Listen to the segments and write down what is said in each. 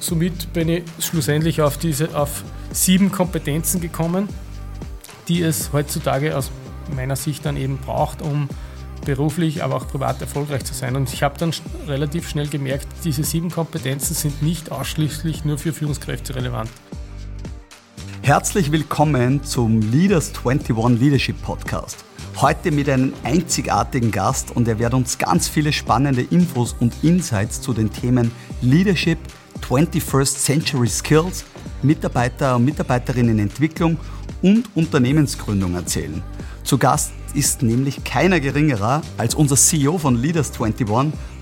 somit bin ich schlussendlich auf, diese, auf sieben Kompetenzen gekommen, die es heutzutage aus meiner Sicht dann eben braucht, um beruflich, aber auch privat erfolgreich zu sein. Und ich habe dann relativ schnell gemerkt, diese sieben Kompetenzen sind nicht ausschließlich nur für Führungskräfte relevant. Herzlich willkommen zum Leaders 21 Leadership Podcast. Heute mit einem einzigartigen Gast und er wird uns ganz viele spannende Infos und Insights zu den Themen Leadership, 21st Century Skills, Mitarbeiter- und Mitarbeiterinnenentwicklung und Unternehmensgründung erzählen. Zu Gast ist nämlich keiner geringerer als unser CEO von Leaders 21,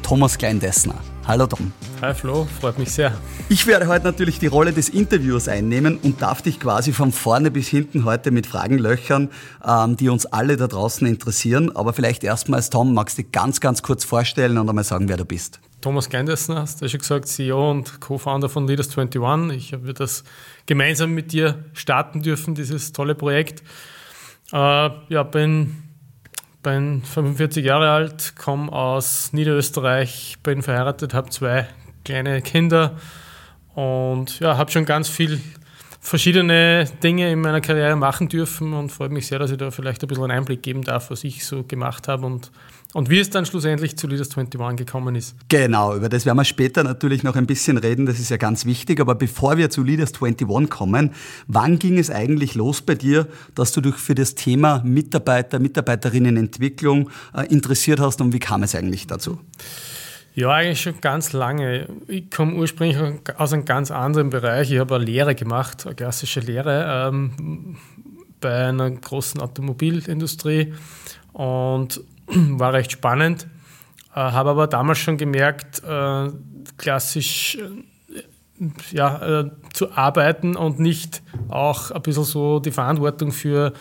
Thomas Kleindessner. Hallo Tom. Hi Flo, freut mich sehr. Ich werde heute natürlich die Rolle des Interviewers einnehmen und darf dich quasi von vorne bis hinten heute mit Fragen löchern, ähm, die uns alle da draußen interessieren. Aber vielleicht erstmals, Tom, magst du dich ganz, ganz kurz vorstellen und einmal sagen, wer du bist? Thomas Kleindessner, hast du ja schon gesagt, CEO und Co-Founder von Leaders 21. Ich habe das gemeinsam mit dir starten dürfen, dieses tolle Projekt. Äh, ja, bin, bin 45 Jahre alt, komme aus Niederösterreich, bin verheiratet, habe zwei kleine Kinder und ja, habe schon ganz viel verschiedene Dinge in meiner Karriere machen dürfen und freue mich sehr, dass ich da vielleicht ein bisschen einen Einblick geben darf, was ich so gemacht habe und, und wie es dann schlussendlich zu Leaders 21 gekommen ist. Genau, über das werden wir später natürlich noch ein bisschen reden, das ist ja ganz wichtig. Aber bevor wir zu Leaders 21 kommen, wann ging es eigentlich los bei dir, dass du dich für das Thema Mitarbeiter, Mitarbeiterinnenentwicklung äh, interessiert hast und wie kam es eigentlich dazu? Ja, eigentlich schon ganz lange. Ich komme ursprünglich aus einem ganz anderen Bereich. Ich habe eine Lehre gemacht, eine klassische Lehre ähm, bei einer großen Automobilindustrie und war recht spannend. Äh, habe aber damals schon gemerkt, äh, klassisch äh, ja, äh, zu arbeiten und nicht auch ein bisschen so die Verantwortung für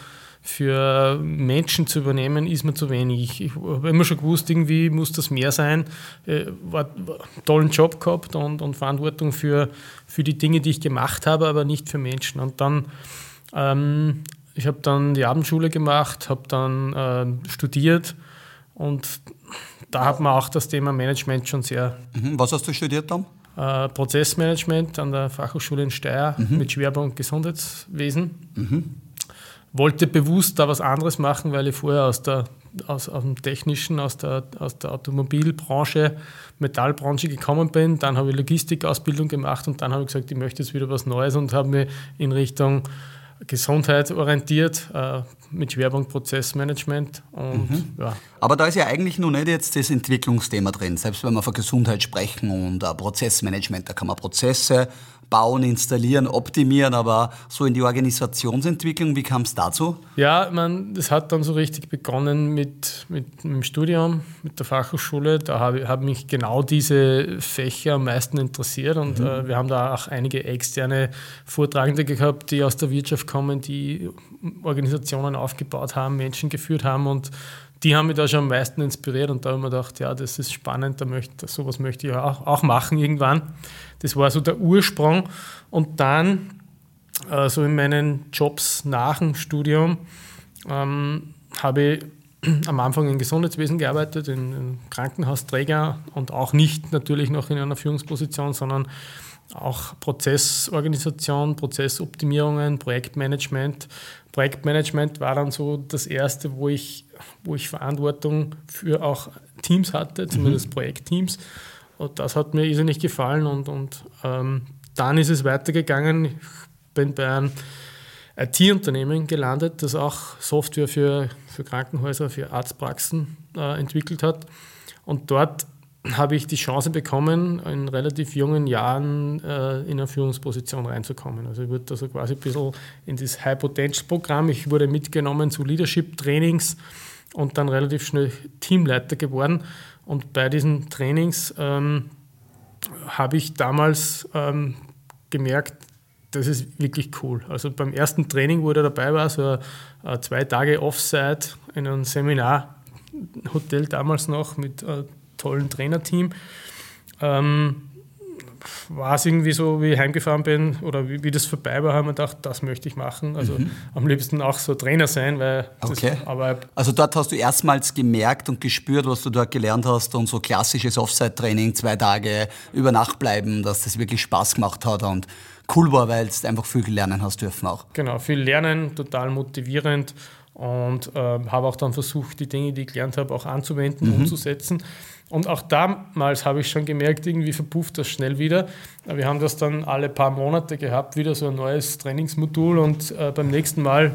für Menschen zu übernehmen, ist mir zu wenig. Ich habe immer schon gewusst, irgendwie muss das mehr sein. Äh, war, war tollen Job gehabt und, und, Verantwortung für, für die Dinge, die ich gemacht habe, aber nicht für Menschen. Und dann, ähm, ich habe dann die Abendschule gemacht, habe dann äh, studiert und da hat man auch das Thema Management schon sehr. Mhm. Was hast du studiert dann? Äh, Prozessmanagement an der Fachhochschule in Steyr mhm. mit Schwerpunkt Gesundheitswesen. Mhm wollte bewusst da was anderes machen, weil ich vorher aus, der, aus, aus dem Technischen, aus der, aus der Automobilbranche, Metallbranche gekommen bin. Dann habe ich Logistikausbildung gemacht und dann habe ich gesagt, ich möchte jetzt wieder was Neues und habe mich in Richtung Gesundheit orientiert, äh, mit Schwerpunkt Prozessmanagement. Und, mhm. ja. Aber da ist ja eigentlich noch nicht jetzt das Entwicklungsthema drin. Selbst wenn wir von Gesundheit sprechen und äh, Prozessmanagement, da kann man Prozesse bauen, installieren, optimieren, aber so in die Organisationsentwicklung, wie kam es dazu? Ja, man, das hat dann so richtig begonnen mit, mit, dem Studium, mit der Fachhochschule. Da habe hab mich genau diese Fächer am meisten interessiert und mhm. äh, wir haben da auch einige externe Vortragende gehabt, die aus der Wirtschaft kommen, die Organisationen aufgebaut haben, Menschen geführt haben und die haben mich da schon am meisten inspiriert und da habe ich mir gedacht, ja, das ist spannend, da möchte, sowas möchte ich auch, auch machen irgendwann. Das war so der Ursprung. Und dann, äh, so in meinen Jobs nach dem Studium, ähm, habe ich am Anfang im Gesundheitswesen gearbeitet, in, in Krankenhausträger und auch nicht natürlich noch in einer Führungsposition, sondern auch Prozessorganisation, Prozessoptimierungen, Projektmanagement. Projektmanagement war dann so das erste, wo ich, wo ich Verantwortung für auch Teams hatte, zumindest mhm. Projektteams. Und das hat mir irrsinnig gefallen und, und ähm, dann ist es weitergegangen. Ich bin bei einem IT-Unternehmen gelandet, das auch Software für, für Krankenhäuser, für Arztpraxen äh, entwickelt hat. Und dort habe ich die Chance bekommen, in relativ jungen Jahren äh, in eine Führungsposition reinzukommen. Also ich wurde also quasi ein bisschen in das High-Potential-Programm. Ich wurde mitgenommen zu Leadership-Trainings und dann relativ schnell Teamleiter geworden. Und bei diesen Trainings ähm, habe ich damals ähm, gemerkt, das ist wirklich cool. Also beim ersten Training, wo er dabei war, so ein zwei Tage Offside in einem Seminarhotel damals noch mit einem tollen Trainerteam, ähm, war es irgendwie so, wie ich heimgefahren bin oder wie, wie das vorbei war, haben wir gedacht, das möchte ich machen. Also mhm. am liebsten auch so Trainer sein, weil okay. aber Also dort hast du erstmals gemerkt und gespürt, was du dort gelernt hast und so klassisches Offside-Training, zwei Tage über Nacht bleiben, dass das wirklich Spaß gemacht hat und cool war, weil du einfach viel lernen hast dürfen auch. Genau, viel lernen, total motivierend und äh, habe auch dann versucht, die Dinge, die ich gelernt habe, auch anzuwenden, mhm. umzusetzen. Und auch damals habe ich schon gemerkt, irgendwie verpufft das schnell wieder. Wir haben das dann alle paar Monate gehabt, wieder so ein neues Trainingsmodul und äh, beim nächsten Mal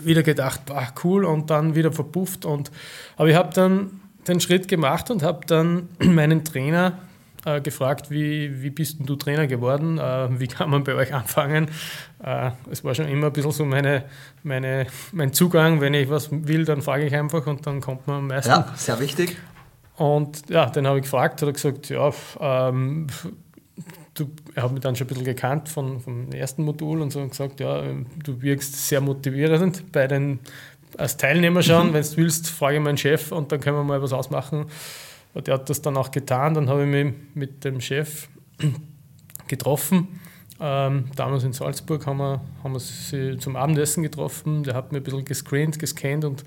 wieder gedacht, bah, cool und dann wieder verpufft. Und, aber ich habe dann den Schritt gemacht und habe dann meinen Trainer äh, gefragt, wie, wie bist du Trainer geworden? Äh, wie kann man bei euch anfangen? Äh, es war schon immer ein bisschen so meine, meine, mein Zugang. Wenn ich was will, dann frage ich einfach und dann kommt man meistens. Ja, sehr wichtig. Und ja, den habe ich gefragt, hat er gesagt, ja, ähm, du, er hat mich dann schon ein bisschen gekannt von, vom ersten Modul und so und gesagt, ja, du wirkst sehr motivierend bei den, als Teilnehmer schon, mhm. wenn du willst, frage meinen Chef und dann können wir mal was ausmachen. Und der hat das dann auch getan, dann habe ich mich mit dem Chef getroffen. Ähm, damals in Salzburg haben wir, haben wir sie zum Abendessen getroffen. Der hat mir ein bisschen gescreent, gescannt und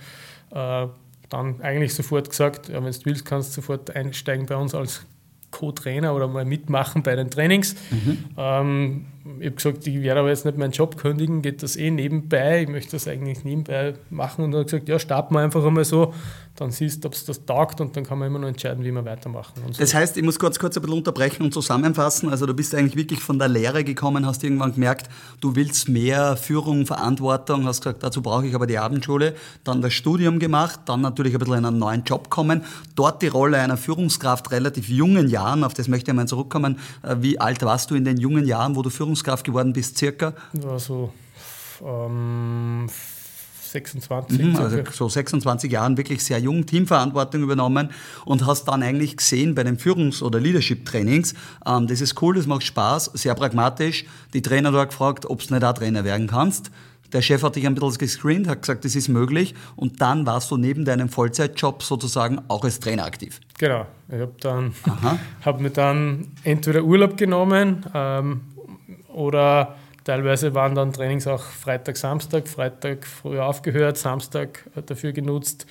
äh, dann eigentlich sofort gesagt, ja, wenn du willst, kannst du sofort einsteigen bei uns als Co-Trainer oder mal mitmachen bei den Trainings. Mhm. Ähm, ich habe gesagt, ich werde aber jetzt nicht meinen Job kündigen, geht das eh nebenbei, ich möchte das eigentlich nebenbei machen. Und er hat gesagt, ja, starten wir einfach einmal so, dann siehst du, ob es das taugt und dann kann man immer noch entscheiden, wie wir weitermachen. So. Das heißt, ich muss kurz, kurz ein bisschen unterbrechen und zusammenfassen. Also du bist eigentlich wirklich von der Lehre gekommen, hast irgendwann gemerkt, du willst mehr Führung, Verantwortung, hast gesagt, dazu brauche ich aber die Abendschule, dann das Studium gemacht, dann natürlich ein bisschen in einen neuen Job kommen, dort die Rolle einer Führungskraft relativ jungen Jahren, auf das möchte ich mal zurückkommen. Äh, wie alt warst du in den jungen Jahren, wo du Führungskraft geworden bist, circa? Ja, so ähm, 26. Mhm, also so 26 Jahren wirklich sehr jung, Teamverantwortung übernommen und hast dann eigentlich gesehen bei den Führungs- oder Leadership-Trainings, ähm, das ist cool, das macht Spaß, sehr pragmatisch. Die Trainer dort gefragt, ob du nicht auch Trainer werden kannst. Der Chef hat dich ein bisschen gescreent, hat gesagt, das ist möglich. Und dann warst du neben deinem Vollzeitjob sozusagen auch als Trainer aktiv. Genau. Ich habe dann, hab mir dann entweder Urlaub genommen ähm, oder Teilweise waren dann Trainings auch Freitag, Samstag, Freitag früher aufgehört, Samstag dafür genutzt.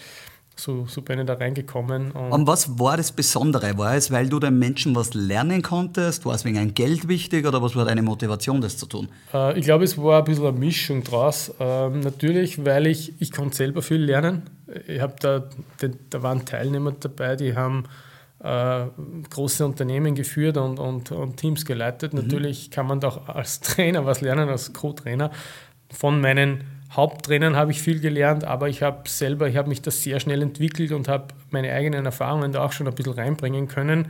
So, so bin ich da reingekommen. Und, und was war das Besondere? War es, weil du den Menschen was lernen konntest? War es wegen ein Geld wichtig oder was war deine Motivation, das zu tun? Äh, ich glaube, es war ein bisschen eine Mischung draus. Ähm, natürlich, weil ich, ich konnte selber viel lernen. Ich habe da, da waren Teilnehmer dabei, die haben äh, große Unternehmen geführt und, und, und Teams geleitet. Mhm. Natürlich kann man doch als Trainer was lernen, als Co-Trainer. Von meinen Haupttrainern habe ich viel gelernt, aber ich habe selber, ich habe mich da sehr schnell entwickelt und habe meine eigenen Erfahrungen da auch schon ein bisschen reinbringen können.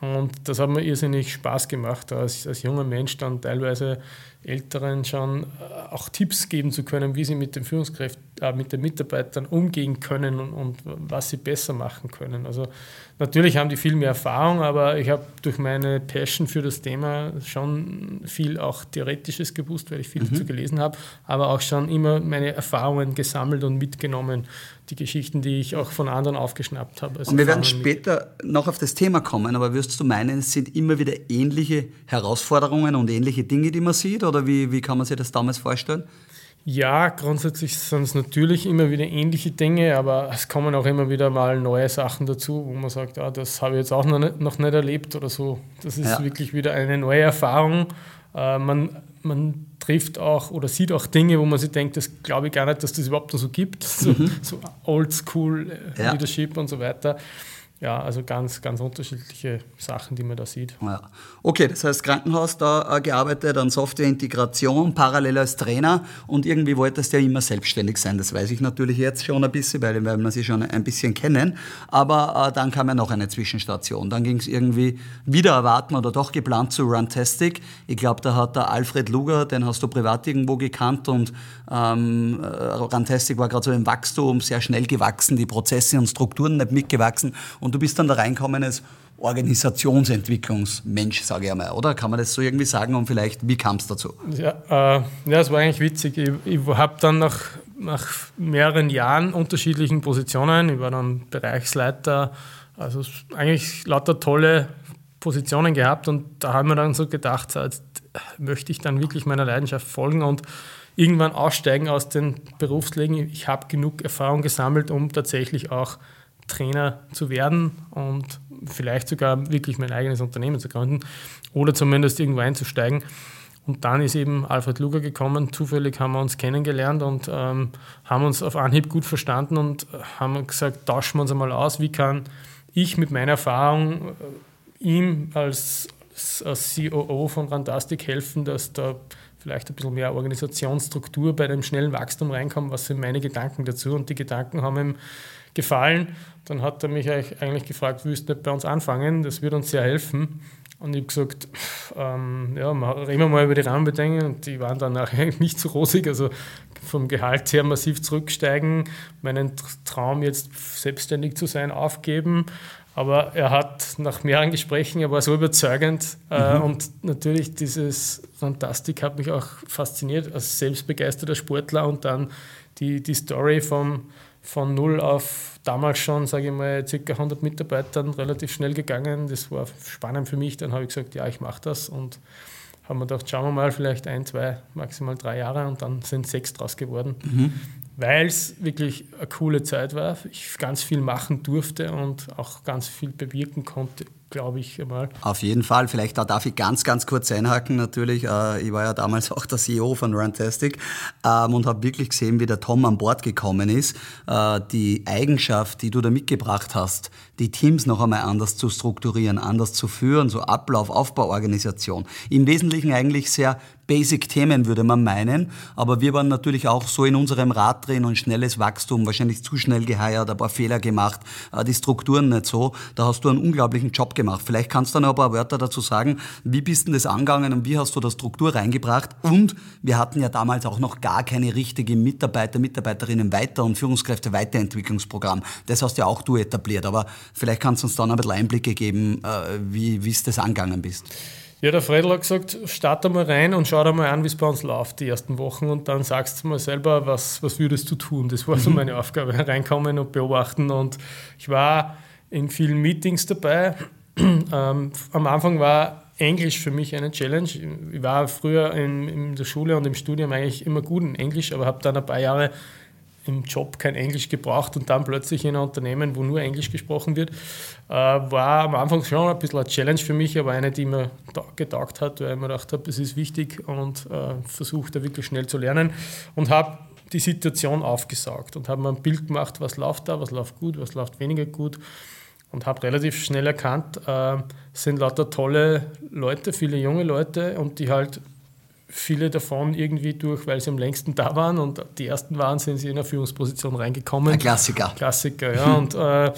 Und das hat mir irrsinnig Spaß gemacht, als, als junger Mensch dann teilweise Älteren schon äh, auch Tipps geben zu können, wie sie mit den Führungskräften, äh, mit den Mitarbeitern umgehen können und, und, was sie besser machen können. Also natürlich haben die viel mehr Erfahrung, aber ich habe durch meine Passion für das Thema schon viel auch Theoretisches gewusst, weil ich viel mhm. dazu gelesen habe, aber auch schon immer meine Erfahrungen gesammelt und mitgenommen die Geschichten, die ich auch von anderen aufgeschnappt habe. und wir werden später mit. noch auf das Thema kommen, aber wirst du meinen, es sind immer wieder ähnliche Herausforderungen und ähnliche Dinge, die man sieht, oder wie, wie kann man sich das damals vorstellen? Ja, grundsätzlich sind es natürlich immer wieder ähnliche Dinge, aber es kommen auch immer wieder mal neue Sachen dazu, wo man sagt, ah, das habe ich jetzt auch noch nicht, noch nicht erlebt oder so. Das ist ja. wirklich wieder eine neue Erfahrung. Äh, man, man trifft auch oder sieht auch Dinge, wo man sich denkt, das glaube ich gar nicht, dass das überhaupt noch so gibt. So, mhm. so Oldschool äh, ja. Leadership und so weiter ja, also ganz, ganz unterschiedliche Sachen, die man da sieht. Ja. Okay, das heißt Krankenhaus da äh, gearbeitet, an Softwareintegration, parallel als Trainer und irgendwie wolltest du ja immer selbstständig sein. Das weiß ich natürlich jetzt schon ein bisschen, weil, weil wir sie schon ein bisschen kennen. Aber äh, dann kam ja noch eine Zwischenstation. Dann ging es irgendwie wieder erwarten oder doch geplant zu Runtastic. Ich glaube, da hat der Alfred Luger, den hast du privat irgendwo gekannt und ähm, äh, Runtastic war gerade so im Wachstum, sehr schnell gewachsen, die Prozesse und Strukturen nicht mitgewachsen und du bist dann da reinkommen als Organisationsentwicklungsmensch, sage ich einmal, oder? Kann man das so irgendwie sagen und vielleicht, wie kam es dazu? Ja, äh, ja, es war eigentlich witzig. Ich, ich habe dann nach, nach mehreren Jahren unterschiedlichen Positionen, ich war dann Bereichsleiter, also eigentlich lauter tolle Positionen gehabt und da haben wir dann so gedacht, jetzt möchte ich dann wirklich meiner Leidenschaft folgen und irgendwann aussteigen aus den Berufsleben. Ich habe genug Erfahrung gesammelt, um tatsächlich auch Trainer zu werden und vielleicht sogar wirklich mein eigenes Unternehmen zu gründen oder zumindest irgendwo einzusteigen. Und dann ist eben Alfred Luger gekommen. Zufällig haben wir uns kennengelernt und ähm, haben uns auf Anhieb gut verstanden und haben gesagt, tauschen wir uns einmal aus. Wie kann ich mit meiner Erfahrung äh, ihm als, als COO von Rantastic helfen, dass da vielleicht ein bisschen mehr Organisationsstruktur bei dem schnellen Wachstum reinkommt? Was sind meine Gedanken dazu? Und die Gedanken haben ihm gefallen. Dann hat er mich eigentlich gefragt, willst du nicht bei uns anfangen? Das würde uns sehr helfen. Und ich habe gesagt, ähm, ja, reden wir mal über die Rahmenbedingungen. Und die waren dann nachher nicht so rosig. Also vom Gehalt her massiv zurücksteigen, meinen Traum jetzt selbstständig zu sein, aufgeben. Aber er hat nach mehreren Gesprächen, er war so überzeugend. Äh, mhm. und natürlich dieses Fantastik hat mich auch fasziniert als selbstbegeisterter Sportler und dann die, die Story vom, von null auf damals schon, sage ich mal, ca. 100 Mitarbeitern relativ schnell gegangen. Das war spannend für mich. Dann habe ich gesagt, ja, ich mache das und haben wir gedacht, schauen wir mal, vielleicht ein, zwei, maximal drei Jahre und dann sind sechs draus geworden. Mhm. Weil es wirklich eine coole Zeit war, ich ganz viel machen durfte und auch ganz viel bewirken konnte glaube ich einmal. Auf jeden Fall. Vielleicht da darf ich ganz, ganz kurz einhaken natürlich. Äh, ich war ja damals auch der CEO von Runtastic ähm, und habe wirklich gesehen, wie der Tom an Bord gekommen ist. Äh, die Eigenschaft, die du da mitgebracht hast, die Teams noch einmal anders zu strukturieren, anders zu führen, so Ablauf, Aufbau, Organisation. Im Wesentlichen eigentlich sehr Basic-Themen, würde man meinen. Aber wir waren natürlich auch so in unserem Rad drin und schnelles Wachstum, wahrscheinlich zu schnell geheiert, ein paar Fehler gemacht, äh, die Strukturen nicht so. Da hast du einen unglaublichen Job gemacht. Vielleicht kannst du noch ein paar Wörter dazu sagen. Wie bist du das angegangen und wie hast du da Struktur reingebracht? Und wir hatten ja damals auch noch gar keine richtige Mitarbeiter, Mitarbeiterinnen weiter und Führungskräfte Weiterentwicklungsprogramm. Das hast ja auch du etabliert. Aber vielleicht kannst du uns dann ein bisschen Einblicke geben, äh, wie, wie es das angegangen bist. Ja, der Fredel hat gesagt, starte mal rein und schau dir mal an, wie es bei uns läuft die ersten Wochen und dann sagst du mal selber, was, was würdest du tun. Das war so mhm. meine Aufgabe, reinkommen und beobachten und ich war in vielen Meetings dabei. ähm, am Anfang war Englisch für mich eine Challenge. Ich war früher in, in der Schule und im Studium eigentlich immer gut in Englisch, aber habe dann ein paar Jahre im Job kein Englisch gebraucht und dann plötzlich in einem Unternehmen, wo nur Englisch gesprochen wird, äh, war am Anfang schon ein bisschen eine Challenge für mich, aber eine, die mir getaugt hat, weil ich mir gedacht habe, es ist wichtig und äh, versucht da wirklich schnell zu lernen und habe die Situation aufgesaugt und habe mir ein Bild gemacht, was läuft da, was läuft gut, was läuft weniger gut und habe relativ schnell erkannt, äh, es sind lauter tolle Leute, viele junge Leute und die halt viele davon irgendwie durch, weil sie am längsten da waren und die ersten waren, sind sie in eine Führungsposition reingekommen. Ein Klassiker. Klassiker, ja. und äh,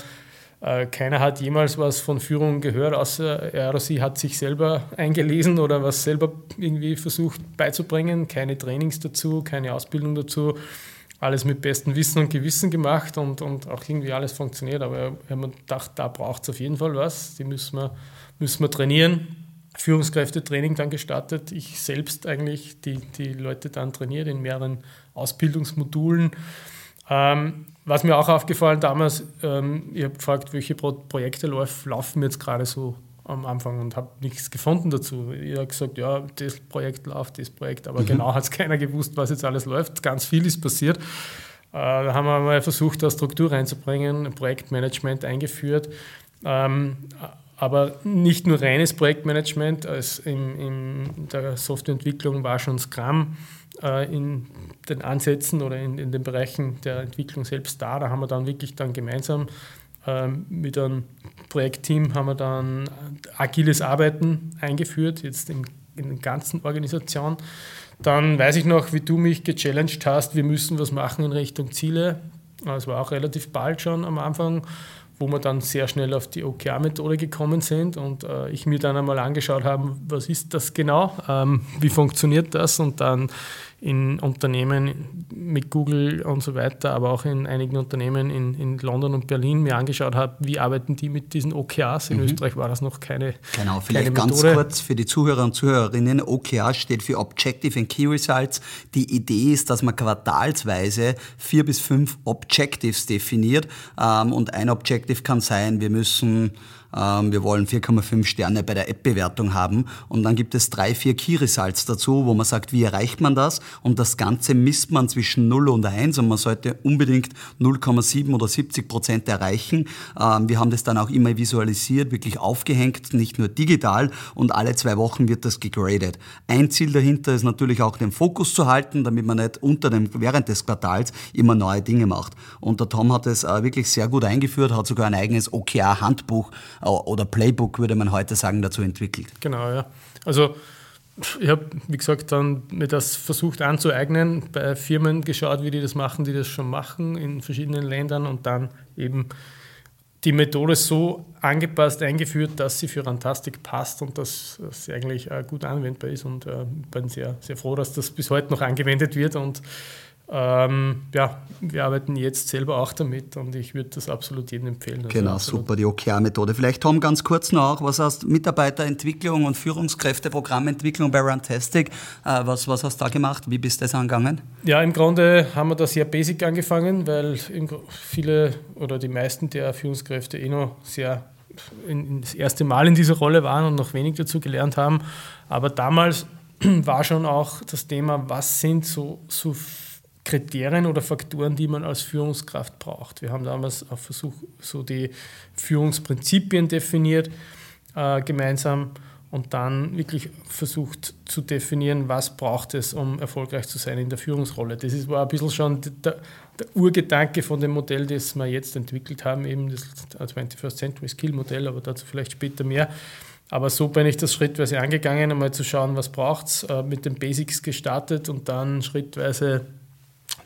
äh, keiner hat jemals was von Führung gehört, außer er oder sie hat sich selber eingelesen oder was selber irgendwie versucht beizubringen. Keine Trainings dazu, keine Ausbildung dazu. Alles mit bestem Wissen und Gewissen gemacht und, und auch irgendwie alles funktioniert. Aber wir haben gedacht, da braucht es auf jeden Fall was. Die müssen wir, müssen wir trainieren Führungskräftetraining dann gestartet. Ich selbst eigentlich die, die Leute dann trainiert in mehreren Ausbildungsmodulen. Ähm, was mir auch aufgefallen damals, ähm, ich habe gefragt, welche Pro Projekte lauf, laufen jetzt gerade so am Anfang und habe nichts gefunden dazu. Ich habe gesagt, ja, das Projekt läuft, das Projekt, aber mhm. genau hat es keiner gewusst, was jetzt alles läuft. Ganz viel ist passiert. Äh, da haben wir mal versucht, da Struktur reinzubringen, Projektmanagement eingeführt. Ähm, aber nicht nur reines Projektmanagement, als in, in der Softwareentwicklung war schon Scrum äh, in den Ansätzen oder in, in, den Bereichen der Entwicklung selbst da. Da haben wir dann wirklich dann gemeinsam äh, mit einem Projektteam haben wir dann agiles Arbeiten eingeführt, jetzt in, in der ganzen Organisation. Dann weiß ich noch, wie du mich gechallenged hast, wir müssen was machen in Richtung Ziele. Das war auch relativ bald schon am Anfang wo wir dann sehr schnell auf die OKR-Methode gekommen sind und äh, ich mir dann einmal angeschaut habe, was ist das genau, ähm, wie funktioniert das? Und dann in Unternehmen mit Google und so weiter, aber auch in einigen Unternehmen in, in London und Berlin mir angeschaut habe, wie arbeiten die mit diesen OKRs. In mhm. Österreich war das noch keine Genau, vielleicht keine ganz kurz für die Zuhörer und Zuhörerinnen. OKR steht für Objective and Key Results. Die Idee ist, dass man quartalsweise vier bis fünf Objectives definiert ähm, und ein Objective kann sein, wir müssen wir wollen 4,5 Sterne bei der App-Bewertung haben. Und dann gibt es drei, vier Key Results dazu, wo man sagt, wie erreicht man das? Und das Ganze misst man zwischen 0 und 1 und man sollte unbedingt 0,7 oder 70 Prozent erreichen. Ähm, wir haben das dann auch immer visualisiert, wirklich aufgehängt, nicht nur digital und alle zwei Wochen wird das gegradet. Ein Ziel dahinter ist natürlich auch den Fokus zu halten, damit man nicht unter dem, während des Quartals immer neue Dinge macht. Und der Tom hat es äh, wirklich sehr gut eingeführt, hat sogar ein eigenes OKR-Handbuch oder Playbook, würde man heute sagen, dazu entwickelt. Genau, ja. Also ich habe, wie gesagt, dann mir das versucht anzueignen, bei Firmen geschaut, wie die das machen, die das schon machen in verschiedenen Ländern und dann eben die Methode so angepasst, eingeführt, dass sie für Rantastic passt und dass sie eigentlich gut anwendbar ist. Und äh, bin sehr, sehr froh, dass das bis heute noch angewendet wird und ähm, ja, wir arbeiten jetzt selber auch damit und ich würde das absolut jedem empfehlen. Also genau, super, die OKR-Methode. Vielleicht Tom ganz kurz noch, was heißt Mitarbeiterentwicklung und Führungskräfteprogrammentwicklung bei Runtastic? Äh, was, was hast du da gemacht? Wie bist du das angegangen? Ja, im Grunde haben wir da sehr basic angefangen, weil viele oder die meisten der Führungskräfte eh noch sehr in, das erste Mal in dieser Rolle waren und noch wenig dazu gelernt haben. Aber damals war schon auch das Thema, was sind so, so Kriterien oder Faktoren, die man als Führungskraft braucht. Wir haben damals auch versucht, so die Führungsprinzipien definiert äh, gemeinsam und dann wirklich versucht zu definieren, was braucht es, um erfolgreich zu sein in der Führungsrolle. Das ist, war ein bisschen schon der, der Urgedanke von dem Modell, das wir jetzt entwickelt haben, eben das 21st Century Skill Modell, aber dazu vielleicht später mehr. Aber so bin ich das schrittweise angegangen, einmal zu schauen, was braucht es, äh, mit den Basics gestartet und dann schrittweise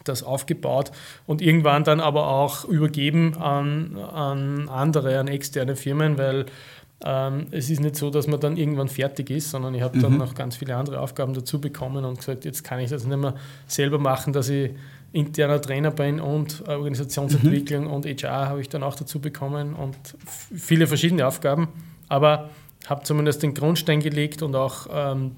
das aufgebaut und irgendwann dann aber auch übergeben an, an andere, an externe Firmen, weil ähm, es ist nicht so, dass man dann irgendwann fertig ist, sondern ich habe mhm. dann noch ganz viele andere Aufgaben dazu bekommen und gesagt, jetzt kann ich das nicht mehr selber machen, dass ich interner Trainer bin und Organisationsentwicklung mhm. und HR habe ich dann auch dazu bekommen und viele verschiedene Aufgaben, aber habe zumindest den Grundstein gelegt und auch ähm,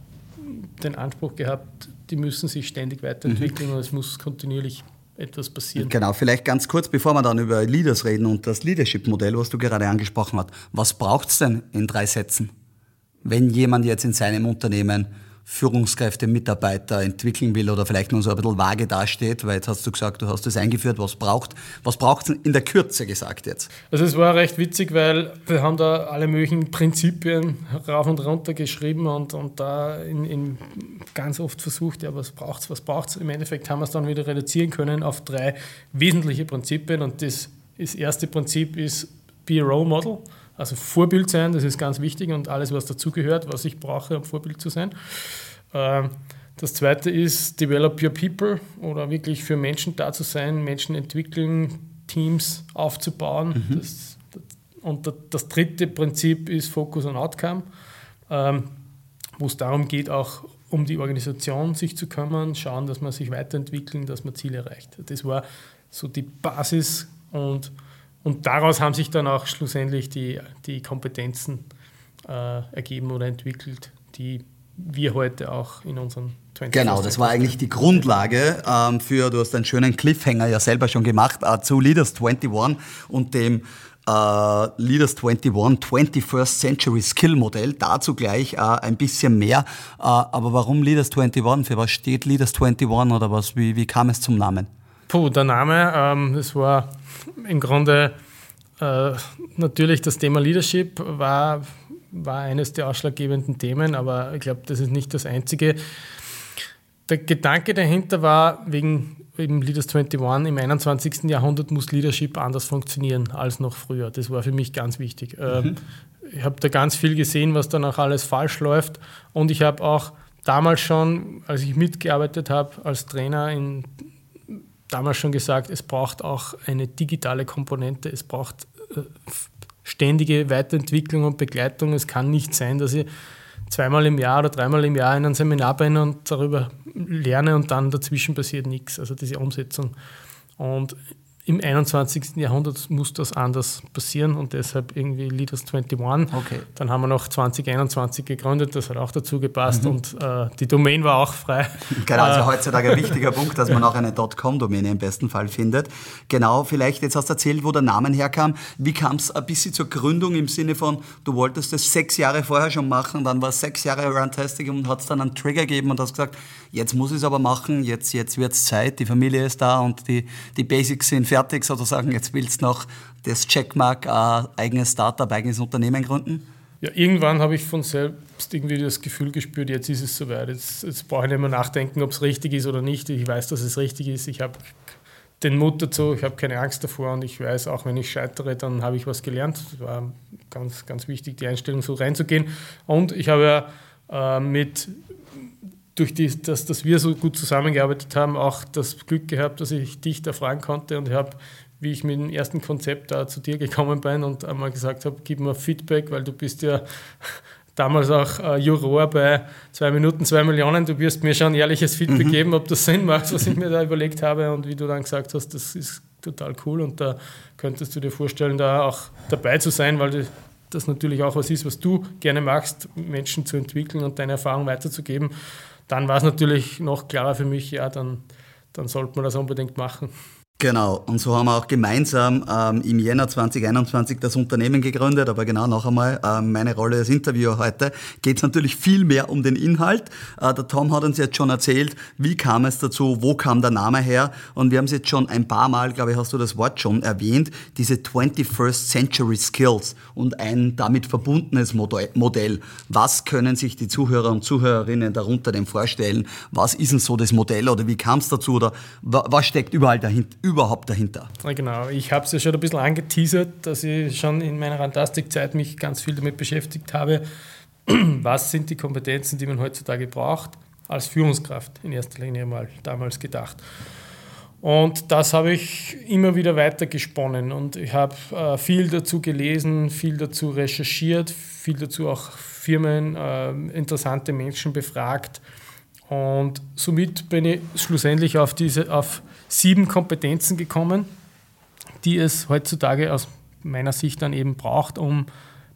den Anspruch gehabt, die müssen sich ständig weiterentwickeln mhm. und es muss kontinuierlich etwas passieren. Genau, vielleicht ganz kurz, bevor wir dann über Leaders reden und das Leadership-Modell, was du gerade angesprochen hast. Was braucht es denn in drei Sätzen, wenn jemand jetzt in seinem Unternehmen Führungskräfte, Mitarbeiter entwickeln will oder vielleicht nur so ein bisschen vage dasteht, weil jetzt hast du gesagt, du hast das eingeführt, was braucht, was braucht es in der Kürze gesagt jetzt? Also es war recht witzig, weil wir haben da alle möglichen Prinzipien rauf und runter geschrieben und, und da in, in ganz oft versucht, ja, was braucht es, was braucht es. Im Endeffekt haben wir es dann wieder reduzieren können auf drei wesentliche Prinzipien und das, das erste Prinzip ist Be a Role Model. Also Vorbild sein, das ist ganz wichtig und alles, was dazugehört, was ich brauche, um Vorbild zu sein. Ähm, das zweite ist Develop Your People oder wirklich für Menschen da zu sein, Menschen entwickeln, Teams aufzubauen. Mhm. Das, und das dritte Prinzip ist Focus on Outcome, ähm, wo es darum geht, auch um die Organisation sich zu kümmern, schauen, dass man sich weiterentwickeln, dass man Ziele erreicht. Das war so die Basis und und daraus haben sich dann auch schlussendlich die, die Kompetenzen äh, ergeben oder entwickelt, die wir heute auch in unseren 20 Genau, das war eigentlich die Grundlage ähm, für, du hast einen schönen Cliffhanger ja selber schon gemacht, äh, zu Leaders 21 und dem äh, Leaders 21 21st Century Skill Modell. Dazu gleich äh, ein bisschen mehr. Äh, aber warum Leaders 21? Für was steht Leaders 21 oder was? Wie, wie kam es zum Namen? Puh, der Name, ähm, das war im Grunde äh, natürlich das Thema Leadership war, war eines der ausschlaggebenden Themen, aber ich glaube, das ist nicht das einzige. Der Gedanke dahinter war, wegen eben Leaders 21 im 21. Jahrhundert muss Leadership anders funktionieren als noch früher. Das war für mich ganz wichtig. Ähm, mhm. Ich habe da ganz viel gesehen, was danach alles falsch läuft und ich habe auch damals schon, als ich mitgearbeitet habe als Trainer in damals schon gesagt, es braucht auch eine digitale Komponente, es braucht äh, ständige Weiterentwicklung und Begleitung. Es kann nicht sein, dass ich zweimal im Jahr oder dreimal im Jahr in ein Seminar bin und darüber lerne und dann dazwischen passiert nichts. Also diese Umsetzung. Und im 21. Jahrhundert muss das anders passieren und deshalb irgendwie Leaders 21. Okay. Dann haben wir noch 2021 gegründet, das hat auch dazu gepasst mhm. und äh, die Domain war auch frei. Genau, also äh, heutzutage ein wichtiger Punkt, dass man auch eine .com-Domäne im besten Fall findet. Genau, vielleicht jetzt hast du erzählt, wo der Name herkam. Wie kam es ein bisschen zur Gründung im Sinne von, du wolltest das sechs Jahre vorher schon machen, dann war es sechs Jahre Runtastic und hat es dann einen Trigger gegeben und hast gesagt, jetzt muss ich es aber machen, jetzt, jetzt wird es Zeit, die Familie ist da und die, die Basics sind fertig sozusagen, jetzt willst du noch das Checkmark, äh, eigenes Startup, eigenes Unternehmen gründen? Ja, irgendwann habe ich von selbst irgendwie das Gefühl gespürt, jetzt ist es soweit. Jetzt, jetzt brauche ich nicht mehr nachdenken, ob es richtig ist oder nicht. Ich weiß, dass es richtig ist. Ich habe den Mut dazu, ich habe keine Angst davor und ich weiß, auch wenn ich scheitere, dann habe ich was gelernt. Es war ganz, ganz wichtig, die Einstellung so reinzugehen. Und ich habe ja äh, mit durch die, dass, dass wir so gut zusammengearbeitet haben, auch das Glück gehabt, dass ich dich da fragen konnte und ich habe, wie ich mit dem ersten Konzept da zu dir gekommen bin und einmal gesagt habe, gib mir Feedback, weil du bist ja damals auch äh, Juror bei zwei Minuten, zwei Millionen. Du wirst mir schon ehrliches Feedback mhm. geben, ob das Sinn macht, was ich mir da überlegt habe und wie du dann gesagt hast, das ist total cool und da könntest du dir vorstellen, da auch dabei zu sein, weil das natürlich auch was ist, was du gerne magst, Menschen zu entwickeln und deine Erfahrung weiterzugeben dann war es natürlich noch klarer für mich, ja, dann, dann sollte man das unbedingt machen. Genau, und so haben wir auch gemeinsam ähm, im Jänner 2021 das Unternehmen gegründet. Aber genau noch einmal, äh, meine Rolle als Interviewer heute geht es natürlich viel mehr um den Inhalt. Äh, der Tom hat uns jetzt schon erzählt, wie kam es dazu, wo kam der Name her. Und wir haben es jetzt schon ein paar Mal, glaube ich, hast du das Wort schon erwähnt, diese 21st Century Skills und ein damit verbundenes Modell. Was können sich die Zuhörer und Zuhörerinnen darunter denn vorstellen? Was ist denn so das Modell oder wie kam es dazu oder was steckt überall dahinter? Überhaupt dahinter? Genau, ich habe es ja schon ein bisschen angeteasert, dass ich schon in meiner Rantastikzeit mich ganz viel damit beschäftigt habe. Was sind die Kompetenzen, die man heutzutage braucht, als Führungskraft in erster Linie mal damals gedacht. Und das habe ich immer wieder weiter gesponnen und ich habe äh, viel dazu gelesen, viel dazu recherchiert, viel dazu auch Firmen, äh, interessante Menschen befragt. Und somit bin ich schlussendlich auf diese, auf sieben Kompetenzen gekommen, die es heutzutage aus meiner Sicht dann eben braucht, um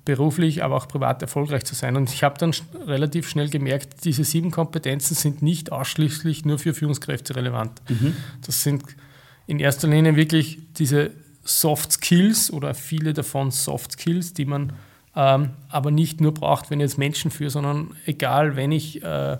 beruflich, aber auch privat erfolgreich zu sein. Und ich habe dann relativ schnell gemerkt, diese sieben Kompetenzen sind nicht ausschließlich nur für Führungskräfte relevant. Mhm. Das sind in erster Linie wirklich diese Soft Skills oder viele davon Soft Skills, die man ähm, aber nicht nur braucht, wenn ich jetzt Menschen führe, sondern egal, wenn ich äh,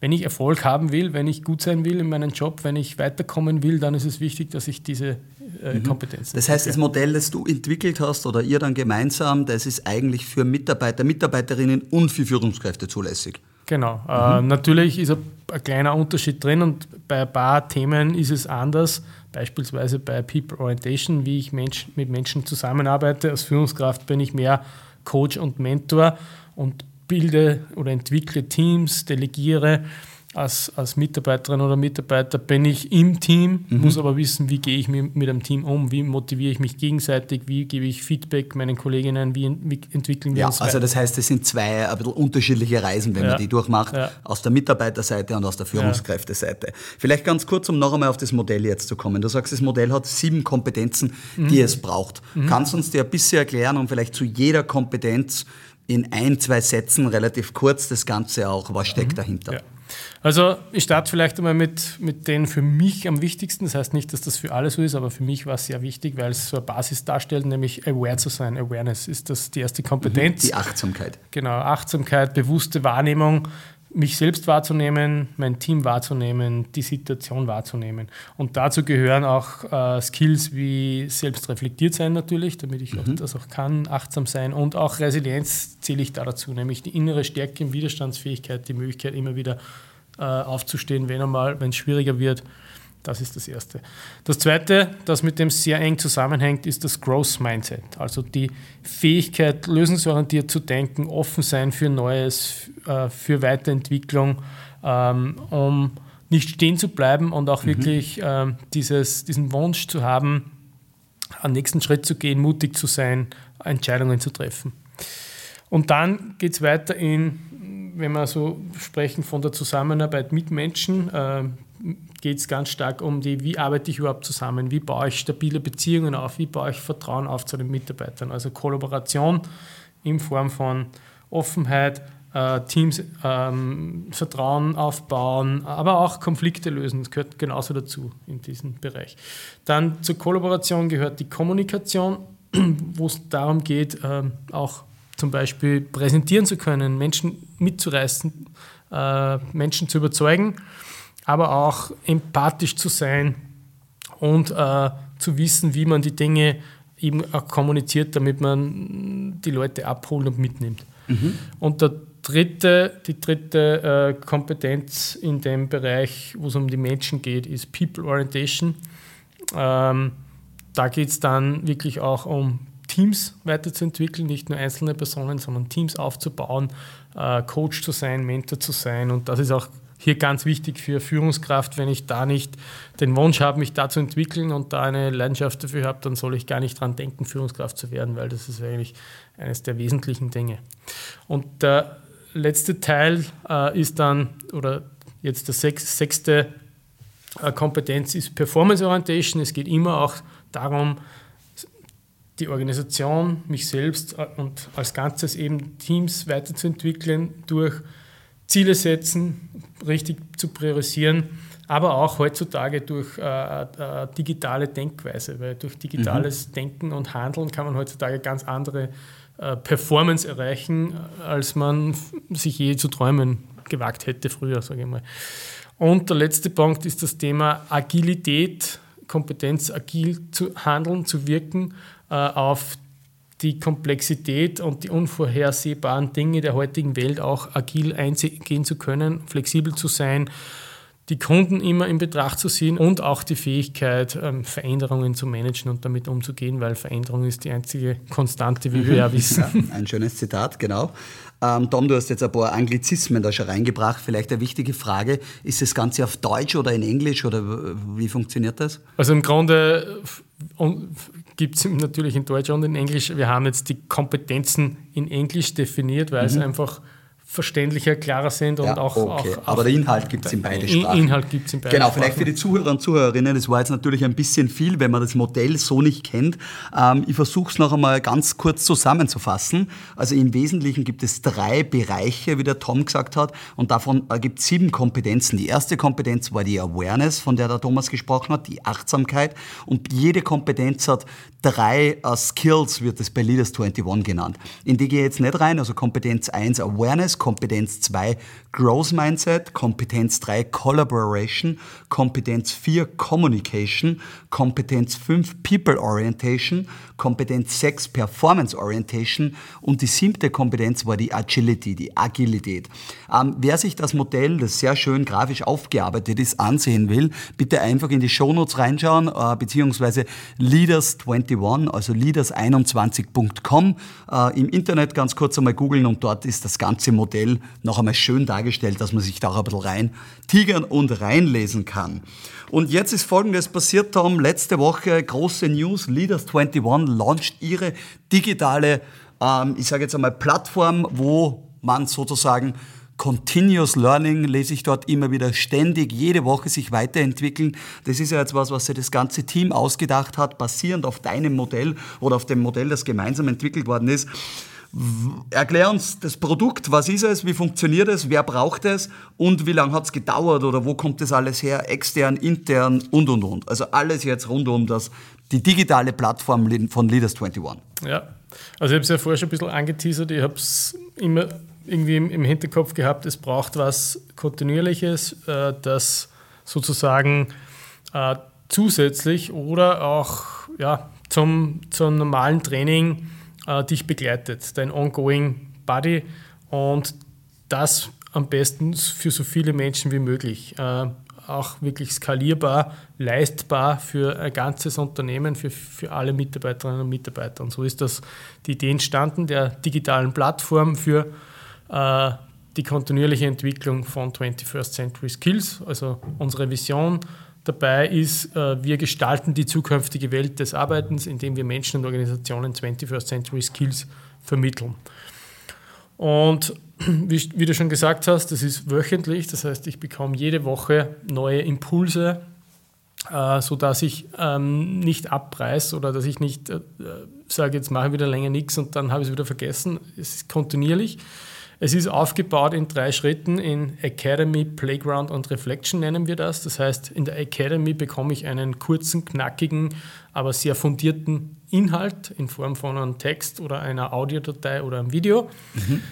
wenn ich Erfolg haben will, wenn ich gut sein will in meinem Job, wenn ich weiterkommen will, dann ist es wichtig, dass ich diese äh, mhm. Kompetenzen Das heißt, das Modell, das du entwickelt hast oder ihr dann gemeinsam, das ist eigentlich für Mitarbeiter, Mitarbeiterinnen und für Führungskräfte zulässig. Genau. Mhm. Äh, natürlich ist ein, ein, kleiner Unterschied drin und bei ein paar Themen ist es anders. Beispielsweise bei People Orientation, wie ich Mensch, mit Menschen zusammenarbeite. Als Führungskraft bin ich mehr Coach und Mentor und bilde oder entwickle Teams, delegiere. Als, als Mitarbeiterin oder Mitarbeiter bin ich im Team, mhm. muss aber wissen, wie gehe ich mit, mit einem Team um, wie motiviere ich mich gegenseitig, wie gebe ich Feedback meinen Kolleginnen, wie, entwickeln wir ja, uns. Also das heißt, es sind zwei ein bisschen unterschiedliche Reisen, wenn ja. man die durchmacht, ja. aus der Mitarbeiterseite und aus der Führungskräfteseite. Vielleicht ganz kurz, um noch einmal auf das Modell jetzt zu kommen. Du sagst, das Modell hat sieben Kompetenzen, die mhm. es braucht. Mhm. Kannst du uns dir ein bisschen erklären und vielleicht zu jeder Kompetenz in ein, zwei Sätzen relativ kurz das Ganze auch, was steckt mhm. dahinter? Ja. Also ich starte vielleicht einmal mit, mit den für mich am wichtigsten. Das heißt nicht, dass das für alle so ist, aber für mich war es sehr wichtig, weil es so eine Basis darstellt, nämlich aware zu sein. Awareness ist das die erste Kompetenz. Die Achtsamkeit. Genau, Achtsamkeit, bewusste Wahrnehmung mich selbst wahrzunehmen, mein Team wahrzunehmen, die Situation wahrzunehmen. Und dazu gehören auch äh, Skills wie selbstreflektiert sein natürlich, damit ich mhm. das auch kann, achtsam sein und auch Resilienz zähle ich da dazu, nämlich die innere Stärke und Widerstandsfähigkeit, die Möglichkeit immer wieder äh, aufzustehen, wenn einmal, wenn es schwieriger wird das ist das Erste. Das Zweite, das mit dem sehr eng zusammenhängt, ist das Growth Mindset. Also die Fähigkeit, lösungsorientiert zu denken, offen sein für Neues, äh, für Weiterentwicklung, ähm, um nicht stehen zu bleiben und auch mhm. wirklich ähm, dieses, diesen Wunsch zu haben, einen nächsten Schritt zu gehen, mutig zu sein, Entscheidungen zu treffen. Und dann geht es weiter in, wenn wir so sprechen von der Zusammenarbeit mit Menschen, äh, geht es ganz stark um die, wie arbeite ich überhaupt zusammen, wie baue ich stabile Beziehungen auf, wie baue ich Vertrauen auf zu den Mitarbeitern. Also Kollaboration in Form von Offenheit, äh, Teams ähm, Vertrauen aufbauen, aber auch Konflikte lösen. Das gehört genauso dazu in diesem Bereich. Dann zur Kollaboration gehört die Kommunikation, wo es darum geht, ähm, auch zum Beispiel präsentieren zu können, Menschen mitzureißen, äh, Menschen zu überzeugen, aber auch empathisch zu sein und äh, zu wissen, wie man die Dinge eben auch kommuniziert, damit man die Leute abholt und mitnimmt. Mhm. Und der dritte, die dritte äh, Kompetenz in dem Bereich, wo es um die Menschen geht, ist People Orientation. Ähm, da geht es dann wirklich auch um Teams weiterzuentwickeln, nicht nur einzelne Personen, sondern Teams aufzubauen, äh, Coach zu sein, Mentor zu sein. Und das ist auch hier ganz wichtig für Führungskraft. Wenn ich da nicht den Wunsch habe, mich da zu entwickeln und da eine Leidenschaft dafür habe, dann soll ich gar nicht dran denken, Führungskraft zu werden, weil das ist eigentlich eines der wesentlichen Dinge. Und der letzte Teil äh, ist dann, oder jetzt der sechs, sechste äh, Kompetenz ist Performance Orientation. Es geht immer auch darum, die Organisation, mich selbst äh, und als Ganzes eben Teams weiterzuentwickeln durch Ziele setzen, richtig zu priorisieren, aber auch heutzutage durch äh, äh, digitale Denkweise, weil durch digitales mhm. Denken und Handeln kann man heutzutage ganz andere äh, Performance erreichen, als man sich je zu träumen gewagt hätte früher, sage ich mal. Und der letzte Punkt ist das Thema Agilität, Kompetenz, agil zu handeln, zu wirken äh, auf die Komplexität und die unvorhersehbaren Dinge der heutigen Welt auch agil eingehen zu können, flexibel zu sein, die Kunden immer in Betracht zu ziehen und auch die Fähigkeit, ähm, Veränderungen zu managen und damit umzugehen, weil Veränderung ist die einzige Konstante, wie wir ja wissen. Ja, ein schönes Zitat, genau. Ähm, Tom, du hast jetzt ein paar Anglizismen da schon reingebracht. Vielleicht eine wichtige Frage, ist das Ganze auf Deutsch oder in Englisch oder wie funktioniert das? Also im Grunde gibt es natürlich in Deutsch und in Englisch. Wir haben jetzt die Kompetenzen in Englisch definiert, weil mhm. es einfach verständlicher, klarer sind und ja, auch, okay. auch, Aber der Inhalt gibt es in beide Sprachen. Inhalt gibt es in beide Genau, vielleicht für die Zuhörer und Zuhörerinnen, das war jetzt natürlich ein bisschen viel, wenn man das Modell so nicht kennt. Ähm, ich versuche es noch einmal ganz kurz zusammenzufassen. Also im Wesentlichen gibt es drei Bereiche, wie der Tom gesagt hat, und davon gibt es sieben Kompetenzen. Die erste Kompetenz war die Awareness, von der der Thomas gesprochen hat, die Achtsamkeit. Und jede Kompetenz hat drei uh, Skills, wird es bei Leaders 21 genannt. In die gehe ich jetzt nicht rein, also Kompetenz 1 Awareness, Kompetenz 2 Growth Mindset, Kompetenz 3 Collaboration, Kompetenz 4 Communication, Kompetenz 5 People Orientation, Kompetenz 6 Performance Orientation und die siebte Kompetenz war die Agility, die Agilität. Ähm, wer sich das Modell, das sehr schön grafisch aufgearbeitet ist, ansehen will, bitte einfach in die Shownotes reinschauen, äh, beziehungsweise Leaders21, also leaders21.com äh, im Internet ganz kurz einmal googeln und dort ist das ganze Modell noch einmal schön dargestellt, dass man sich da ein bisschen rein tigern und reinlesen kann. Und jetzt ist Folgendes passiert, Tom. Letzte Woche große News. Leaders 21 launcht ihre digitale, ähm, ich sage jetzt einmal, Plattform, wo man sozusagen Continuous Learning lese ich dort immer wieder ständig, jede Woche sich weiterentwickeln. Das ist ja jetzt was, was sich das ganze Team ausgedacht hat, basierend auf deinem Modell oder auf dem Modell, das gemeinsam entwickelt worden ist. Erklär uns das Produkt, was ist es, wie funktioniert es, wer braucht es und wie lange hat es gedauert oder wo kommt das alles her, extern, intern und und und. Also alles jetzt rund um das, die digitale Plattform von Leaders 21. Ja, also ich habe es ja vorher schon ein bisschen angeteasert, ich habe es immer irgendwie im, Hinterkopf gehabt, es braucht was Kontinuierliches, äh, das sozusagen äh, zusätzlich oder auch ja, zum, zum normalen Training äh, dich begleitet, dein ongoing Body und das am besten für so viele Menschen wie möglich. Äh, auch wirklich skalierbar, leistbar für ein ganzes Unternehmen, für, für alle Mitarbeiterinnen und Mitarbeiter. Und so ist das die Idee entstanden der digitalen Plattform für äh, die kontinuierliche Entwicklung von 21st Century Skills, also unsere Vision dabei ist, äh, wir gestalten die zukünftige Welt des Arbeitens, indem wir Menschen und Organisationen 21st Century Skills vermitteln. Und wie, du schon gesagt hast, das ist wöchentlich, das heißt, ich bekomme jede Woche neue Impulse, äh, sodass ich ähm, nicht abreiße oder dass ich nicht äh, sage, jetzt mache ich wieder länger nichts und dann habe ich es wieder vergessen. Es ist kontinuierlich. Es ist aufgebaut in drei Schritten. In Academy, Playground und Reflection nennen wir das. Das heißt, in der Academy bekomme ich einen kurzen, knackigen, aber sehr fundierten Inhalt in Form von einem Text oder einer Audiodatei oder einem Video. Mhm.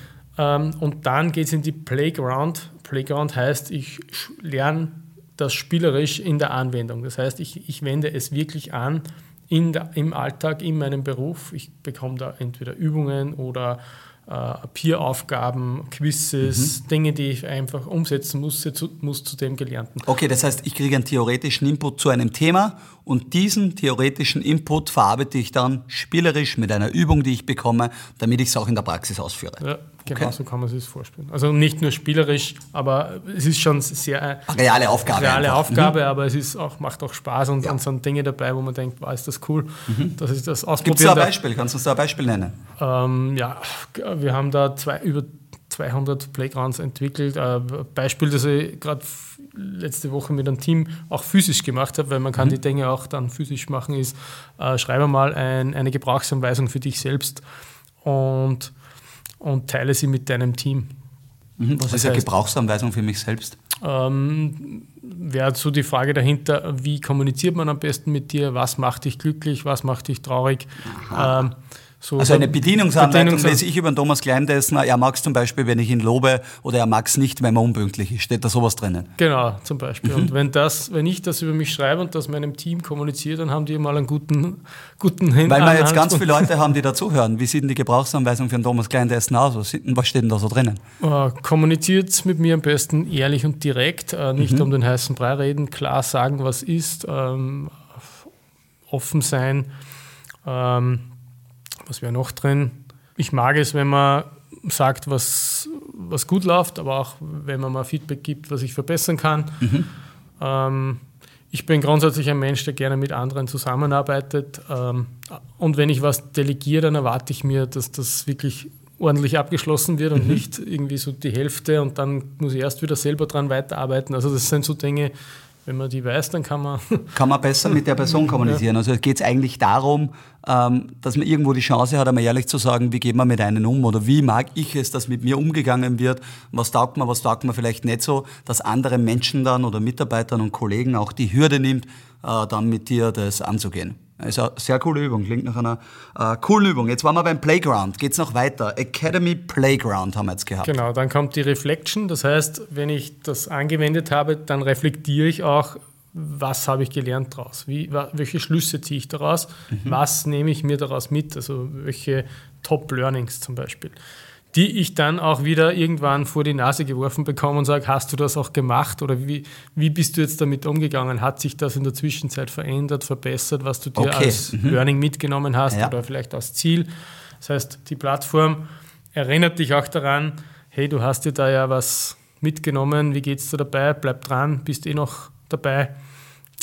Und dann geht es in die Playground. Playground heißt, ich lerne das spielerisch in der Anwendung. Das heißt, ich, ich wende es wirklich an in der, im Alltag, in meinem Beruf. Ich bekomme da entweder Übungen oder äh, Peer-Aufgaben, Quizzes, mhm. Dinge, die ich einfach umsetzen muss zu, muss zu dem Gelernten. Okay, das heißt, ich kriege einen theoretischen Input zu einem Thema und diesen theoretischen Input verarbeite ich dann spielerisch mit einer Übung, die ich bekomme, damit ich es auch in der Praxis ausführe. Ja, genau so kann man sich das vorstellen. Also nicht nur spielerisch, aber es ist schon sehr reale Aufgabe. Reale einfach. Aufgabe, mhm. aber es ist auch, macht auch Spaß und, ja. und sind Dinge dabei, wo man denkt, wow, ist das cool, mhm. dass ich das ausprobieren Gibt es da ein Beispiel? Kannst du uns da ein Beispiel nennen? Ähm, ja, wir haben da zwei, über 200 Playgrounds entwickelt. Ein Beispiel, das ich gerade letzte Woche mit einem Team auch physisch gemacht habe, weil man kann mhm. die Dinge auch dann physisch machen, ist, äh, schreibe mal ein, eine Gebrauchsanweisung für dich selbst und, und teile sie mit deinem Team. Mhm. Was ist eine Gebrauchsanweisung für mich selbst? Ähm, Wäre so die Frage dahinter, wie kommuniziert man am besten mit dir, was macht dich glücklich, was macht dich traurig. Ähm, so also eine Bedienungsanleitung Bedienungs lese ich über den Thomas Kleindessner. Er mag es zum Beispiel, wenn ich ihn lobe, oder er mag es nicht, wenn man unpünktlich ist. Steht da sowas drinnen? Genau, zum Beispiel. Mhm. Und wenn, das, wenn ich das über mich schreibe und das meinem Team kommuniziere, dann haben die mal einen guten, guten Hin Weil wir jetzt ganz viele Leute haben, die dazuhören. Wie sieht denn die Gebrauchsanweisung für den Thomas Kleindessner aus? Was steht denn da so drinnen? Uh, kommuniziert mit mir am besten ehrlich und direkt. Uh, nicht mhm. um den heißen Brei reden, klar sagen, was ist, ähm, offen sein. Ähm, was wäre noch drin? Ich mag es, wenn man sagt, was, was gut läuft, aber auch wenn man mal Feedback gibt, was ich verbessern kann. Mhm. Ähm, ich bin grundsätzlich ein Mensch, der gerne mit anderen zusammenarbeitet. Ähm, und wenn ich was delegiere, dann erwarte ich mir, dass das wirklich ordentlich abgeschlossen wird und mhm. nicht irgendwie so die Hälfte und dann muss ich erst wieder selber dran weiterarbeiten. Also das sind so Dinge, wenn man die weiß, dann kann man. Kann man besser mit der Person kommunizieren. Also geht es eigentlich darum, ähm, dass man irgendwo die Chance hat, einmal ehrlich zu sagen, wie geht man mit einem um oder wie mag ich es, dass mit mir umgegangen wird, was taugt man, was taugt man vielleicht nicht so, dass andere Menschen dann oder Mitarbeitern und Kollegen auch die Hürde nimmt, äh, dann mit dir das anzugehen. Also eine sehr coole Übung, klingt nach einer äh, coolen Übung. Jetzt waren wir beim Playground, geht es noch weiter. Academy Playground haben wir jetzt gehabt. Genau, dann kommt die Reflection. Das heißt, wenn ich das angewendet habe, dann reflektiere ich auch, was habe ich gelernt daraus? Wie, welche Schlüsse ziehe ich daraus? Mhm. Was nehme ich mir daraus mit? Also welche Top-Learnings zum Beispiel die ich dann auch wieder irgendwann vor die Nase geworfen bekomme und sage, hast du das auch gemacht oder wie, wie bist du jetzt damit umgegangen? Hat sich das in der Zwischenzeit verändert, verbessert, was du dir okay. als mhm. Learning mitgenommen hast ja. oder vielleicht als Ziel? Das heißt, die Plattform erinnert dich auch daran, hey, du hast dir da ja was mitgenommen, wie geht es dir dabei? Bleib dran, bist eh noch dabei.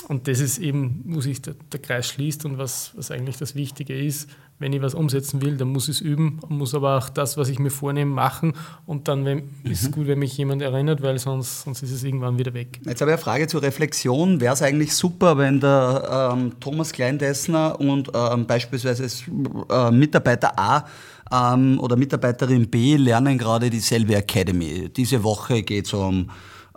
Und das ist eben, wo sich der, der Kreis schließt und was, was eigentlich das Wichtige ist, wenn ich was umsetzen will, dann muss ich es üben, muss aber auch das, was ich mir vornehme, machen. Und dann wenn, mhm. ist es gut, wenn mich jemand erinnert, weil sonst, sonst ist es irgendwann wieder weg. Jetzt habe ich eine Frage zur Reflexion. Wäre es eigentlich super, wenn der ähm, Thomas Kleindessner und ähm, beispielsweise äh, Mitarbeiter A ähm, oder Mitarbeiterin B lernen gerade dieselbe Academy. Diese Woche geht es um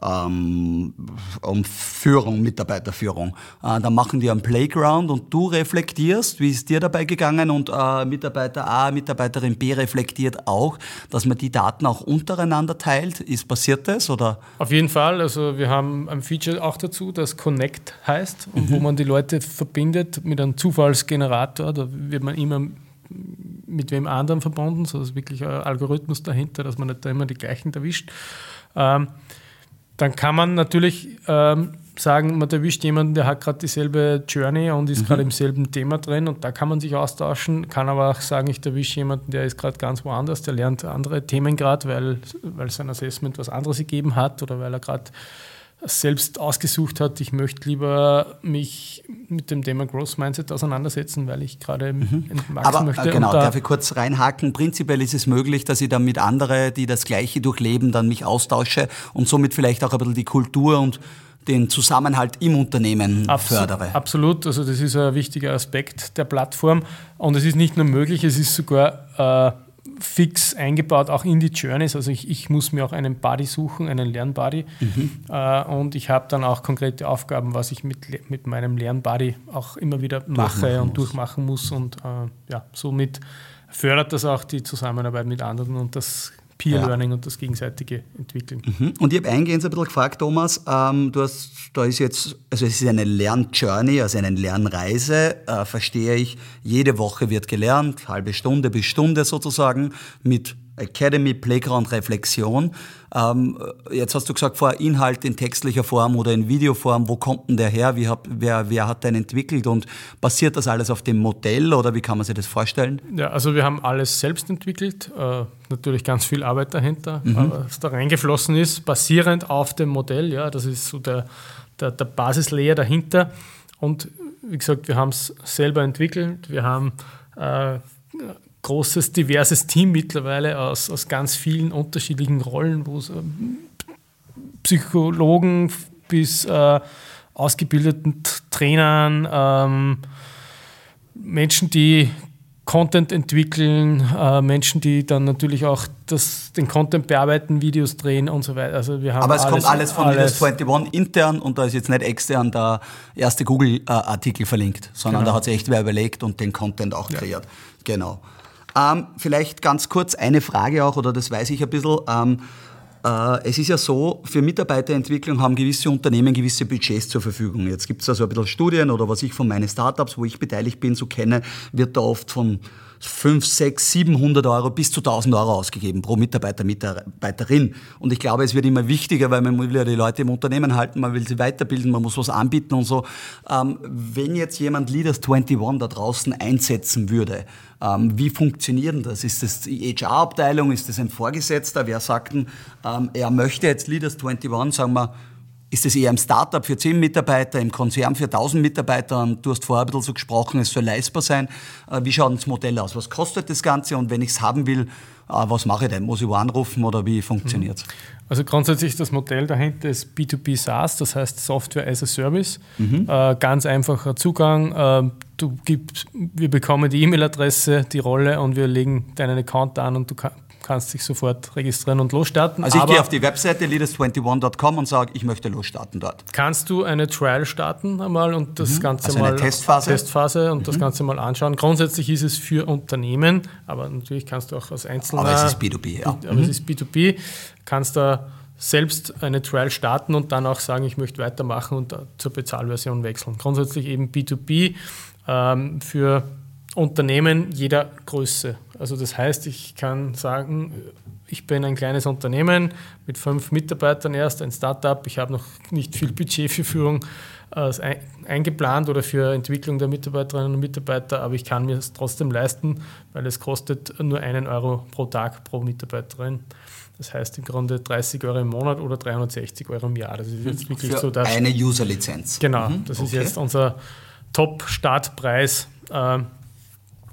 ähm, um Führung, Mitarbeiterführung. Äh, dann machen die einen Playground und du reflektierst, wie ist dir dabei gegangen und äh, Mitarbeiter A, Mitarbeiterin B reflektiert auch, dass man die Daten auch untereinander teilt. Ist passiert das oder? Auf jeden Fall. Also wir haben ein Feature auch dazu, das Connect heißt und mhm. wo man die Leute verbindet mit einem Zufallsgenerator. Da wird man immer mit wem anderen verbunden, so ist wirklich ein Algorithmus dahinter, dass man nicht da immer die gleichen erwischt. Ähm, dann kann man natürlich ähm, sagen, man erwischt jemanden, der hat gerade dieselbe Journey und ist mhm. gerade im selben Thema drin und da kann man sich austauschen, kann aber auch sagen, ich erwische jemanden, der ist gerade ganz woanders, der lernt andere Themen gerade, weil, weil sein Assessment was anderes gegeben hat oder weil er gerade selbst ausgesucht hat, ich möchte lieber mich mit dem Thema Growth Mindset auseinandersetzen, weil ich gerade mhm. wachsen Aber, möchte. Genau, da darf ich kurz reinhaken. Prinzipiell ist es möglich, dass ich dann mit anderen, die das Gleiche durchleben, dann mich austausche und somit vielleicht auch ein bisschen die Kultur und den Zusammenhalt im Unternehmen Absolut, fördere. Absolut, also das ist ein wichtiger Aspekt der Plattform und es ist nicht nur möglich, es ist sogar äh, fix eingebaut, auch in die Journeys. Also ich, ich muss mir auch einen Buddy suchen, einen Lernbuddy. Mhm. Äh, und ich habe dann auch konkrete Aufgaben, was ich mit, mit meinem Lernbuddy auch immer wieder mache und muss. durchmachen muss. Und äh, ja, somit fördert das auch die Zusammenarbeit mit anderen und das Peer-Learning ja. und das gegenseitige Entwickeln. Mhm. Und ich habe eingehend ein bisschen gefragt, Thomas, ähm, du hast, da ist jetzt, also es ist eine Lernjourney, also eine Lernreise, äh, verstehe ich. Jede Woche wird gelernt, halbe Stunde bis Stunde sozusagen, mit Academy, Playground, Reflexion. Ähm, jetzt hast du gesagt, vorher Inhalt in textlicher Form oder in Videoform. Wo kommt denn der her? Wie hat, wer, wer hat den entwickelt? Und basiert das alles auf dem Modell oder wie kann man sich das vorstellen? Ja, also wir haben alles selbst entwickelt. Äh, natürlich ganz viel Arbeit dahinter, mhm. was da reingeflossen ist, basierend auf dem Modell. Ja, das ist so der, der, der Basislayer dahinter. Und wie gesagt, wir haben es selber entwickelt. Wir haben äh, großes, diverses Team mittlerweile aus, aus ganz vielen unterschiedlichen Rollen, wo es ähm, Psychologen bis äh, ausgebildeten Trainern, ähm, Menschen, die Content entwickeln, äh, Menschen, die dann natürlich auch das, den Content bearbeiten, Videos drehen und so weiter. Also wir haben Aber es alles, kommt alles von alles. Leaders 21 intern und da ist jetzt nicht extern der erste Google-Artikel verlinkt, sondern genau. da hat sich echt wer überlegt und den Content auch kreiert. Ja. Genau. Ähm, vielleicht ganz kurz eine Frage auch, oder das weiß ich ein bisschen. Ähm, äh, es ist ja so, für Mitarbeiterentwicklung haben gewisse Unternehmen gewisse Budgets zur Verfügung. Jetzt gibt es also ein bisschen Studien oder was ich von meinen Startups, wo ich beteiligt bin, so kenne, wird da oft von 5, 6, 700 Euro bis zu 1000 Euro ausgegeben pro Mitarbeiter, Mitarbeiterin. Und ich glaube, es wird immer wichtiger, weil man will ja die Leute im Unternehmen halten, man will sie weiterbilden, man muss was anbieten und so. Ähm, wenn jetzt jemand Leaders 21 da draußen einsetzen würde, ähm, wie funktioniert das? Ist das die HR-Abteilung? Ist das ein Vorgesetzter? Wer sagt denn, ähm, er möchte jetzt Leaders 21, sagen wir, ist es eher im Startup für 10 Mitarbeiter, im Konzern für 1000 Mitarbeiter? Und du hast vorher ein bisschen so gesprochen, es soll leistbar sein. Äh, wie schaut das Modell aus? Was kostet das Ganze? Und wenn ich es haben will, äh, was mache ich denn? Muss ich wo anrufen oder wie funktioniert es? Mhm. Also grundsätzlich das Modell dahinter ist B2B SaaS, das heißt Software as a Service. Mhm. Äh, ganz einfacher Zugang. du gibst, wir bekommen die E-Mail-Adresse, die Rolle und wir legen deinen Account an und du kannst kannst dich sofort registrieren und losstarten. Also ich gehe auf die Webseite leaders21.com und sage, ich möchte losstarten dort. Kannst du eine Trial starten einmal und das mhm. Ganze also mal eine Testphase, Testphase und mhm. das Ganze mal anschauen. Grundsätzlich ist es für Unternehmen, aber natürlich kannst du auch als Einzelner. Aber es ist B2B, ja. Aber mhm. es ist B2B, kannst da selbst eine Trial starten und dann auch sagen, ich möchte weitermachen und zur Bezahlversion wechseln. Grundsätzlich eben B2B ähm, für Unternehmen jeder Größe. Also das heißt, ich kann sagen, ich bin ein kleines Unternehmen mit fünf Mitarbeitern erst, ein Startup. Ich habe noch nicht viel Budget für Führung äh, eingeplant oder für Entwicklung der Mitarbeiterinnen und Mitarbeiter, aber ich kann mir es trotzdem leisten, weil es kostet nur einen Euro pro Tag pro Mitarbeiterin. Das heißt im Grunde 30 Euro im Monat oder 360 Euro im Jahr. Das ist jetzt wirklich für so das. Eine User-Lizenz. Genau, mhm, das okay. ist jetzt unser Top-Startpreis. Äh,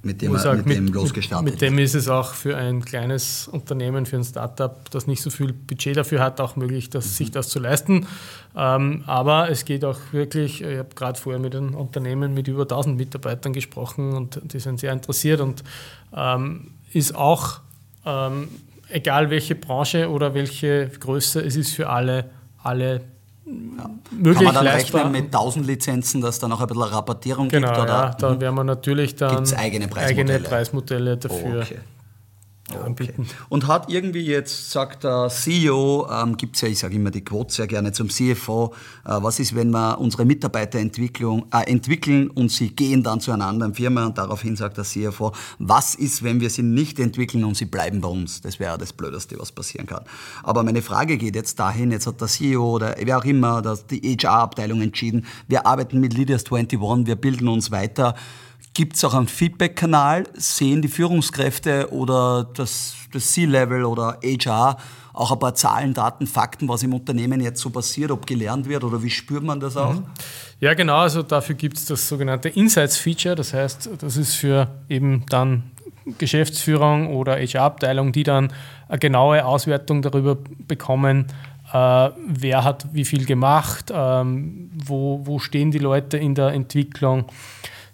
mit dem, sage, mit, mit dem losgestartet Mit dem ist es auch für ein kleines Unternehmen, für ein Startup, das nicht so viel Budget dafür hat, auch möglich, dass, mhm. sich das zu leisten. Ähm, aber es geht auch wirklich, ich habe gerade vorher mit einem Unternehmen mit über 1000 Mitarbeitern gesprochen und die sind sehr interessiert und ähm, ist auch, ähm, egal welche Branche oder welche Größe, es ist für alle, alle ja. möglich Kann man dann leistbar. rechnen mit 1000 Lizenzen, dass dann auch ein bisschen Rabattierung genau, gibt? Oder? Ja, da mhm. werden wir natürlich dann eigene Preismodelle, eigene Preismodelle dafür. Okay. Okay. Und hat irgendwie jetzt, sagt der CEO, ähm, gibt es ja, ich sage immer die Quote sehr gerne zum CFO, äh, was ist, wenn wir unsere Mitarbeiterentwicklung äh, entwickeln und sie gehen dann zu einer anderen Firma und daraufhin sagt der CFO, was ist, wenn wir sie nicht entwickeln und sie bleiben bei uns? Das wäre das Blödeste, was passieren kann. Aber meine Frage geht jetzt dahin, jetzt hat der CEO oder wer auch immer, die HR-Abteilung entschieden, wir arbeiten mit Leaders 21, wir bilden uns weiter Gibt es auch einen Feedback-Kanal? Sehen die Führungskräfte oder das, das C-Level oder HR auch ein paar Zahlen, Daten, Fakten, was im Unternehmen jetzt so passiert, ob gelernt wird oder wie spürt man das auch? Mhm. Ja, genau. Also dafür gibt es das sogenannte Insights-Feature. Das heißt, das ist für eben dann Geschäftsführung oder HR-Abteilung, die dann eine genaue Auswertung darüber bekommen, äh, wer hat wie viel gemacht, ähm, wo, wo stehen die Leute in der Entwicklung.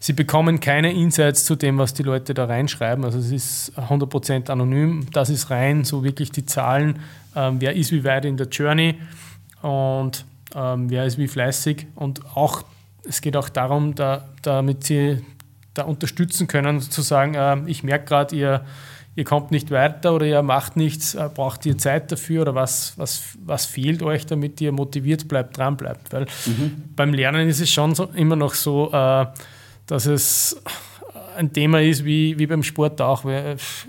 Sie bekommen keine Insights zu dem, was die Leute da reinschreiben. Also es ist 100% anonym. Das ist rein so wirklich die Zahlen, ähm, wer ist wie weit in der Journey und ähm, wer ist wie fleißig. Und auch es geht auch darum, da, damit sie da unterstützen können, zu sagen, äh, ich merke gerade, ihr, ihr kommt nicht weiter oder ihr macht nichts, äh, braucht ihr Zeit dafür oder was, was, was fehlt euch, damit ihr motiviert bleibt, dran bleibt. Weil mhm. beim Lernen ist es schon so, immer noch so, äh, dass es ein Thema ist wie, wie beim Sport auch.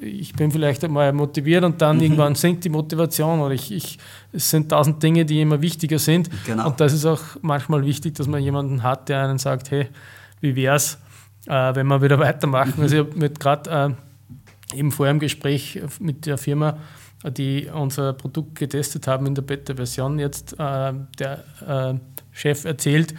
Ich bin vielleicht einmal motiviert und dann mhm. irgendwann sinkt die Motivation oder ich, ich, es sind tausend Dinge, die immer wichtiger sind. Genau. Und das ist auch manchmal wichtig, dass man jemanden hat, der einen sagt, hey, wie wäre es, äh, wenn wir wieder weitermachen. Mhm. Also ich habe gerade äh, eben vor einem Gespräch mit der Firma, die unser Produkt getestet haben in der Beta-Version, jetzt äh, der äh, Chef erzählt,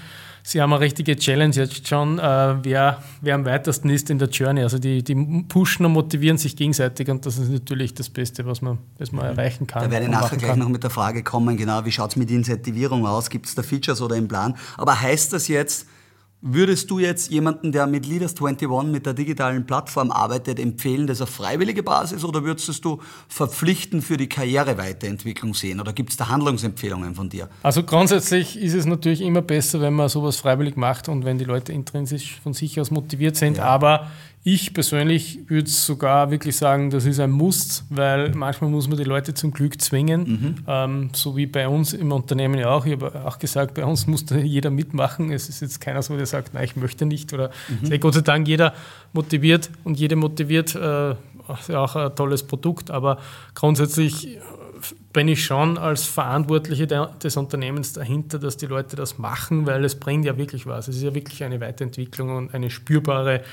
Sie haben eine richtige Challenge jetzt schon, äh, wer, wer am weitesten ist in der Journey. Also die, die pushen und motivieren sich gegenseitig und das ist natürlich das Beste, was man, was man erreichen kann. Da werde ich nachher gleich noch mit der Frage kommen, genau, wie schaut es mit Incentivierung aus? Gibt es da Features oder im Plan? Aber heißt das jetzt, Würdest du jetzt jemanden, der mit Leaders 21 mit der digitalen Plattform arbeitet, empfehlen, das auf freiwillige Basis oder würdest du verpflichtend für die Karriereweiterentwicklung sehen? Oder gibt es da Handlungsempfehlungen von dir? Also grundsätzlich ist es natürlich immer besser, wenn man sowas freiwillig macht und wenn die Leute intrinsisch von sich aus motiviert sind. Ja. Aber ich persönlich würde sogar wirklich sagen, das ist ein Muss, weil manchmal muss man die Leute zum Glück zwingen, mhm. ähm, so wie bei uns im Unternehmen ja auch. Ich habe auch gesagt, bei uns muss jeder mitmachen. Es ist jetzt keiner so, der sagt, nein, ich möchte nicht. Oder mhm. Gott sei Dank jeder motiviert und jede motiviert. Äh, ist ja auch ein tolles Produkt, aber grundsätzlich bin ich schon als Verantwortliche des Unternehmens dahinter, dass die Leute das machen, weil es bringt ja wirklich was. Es ist ja wirklich eine Weiterentwicklung und eine spürbare äh,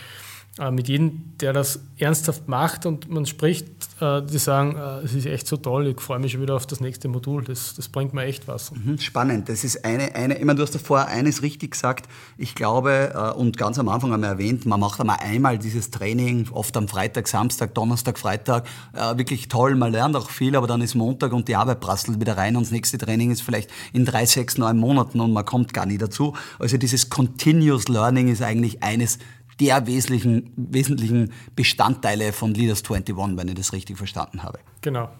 mit jedem, der das ernsthaft macht und man spricht, äh, die sagen, äh, es ist echt so toll, ich freue mich schon wieder auf das nächste Modul, das, das bringt mir echt was. Mhm, spannend, das ist eine, eine ich meine, du hast davor eines richtig gesagt, ich glaube, und ganz am Anfang haben wir erwähnt, man macht einmal einmal dieses Training, oft am Freitag, Samstag, Donnerstag, Freitag, wirklich toll, man lernt auch viel, aber dann ist Montag und die Arbeit prasselt wieder rein und das nächste Training ist vielleicht in drei, sechs, neun Monaten und man kommt gar nicht dazu. Also dieses Continuous Learning ist eigentlich eines der wesentlichen, wesentlichen Bestandteile von Leaders 21, wenn ich das richtig verstanden habe. Genau.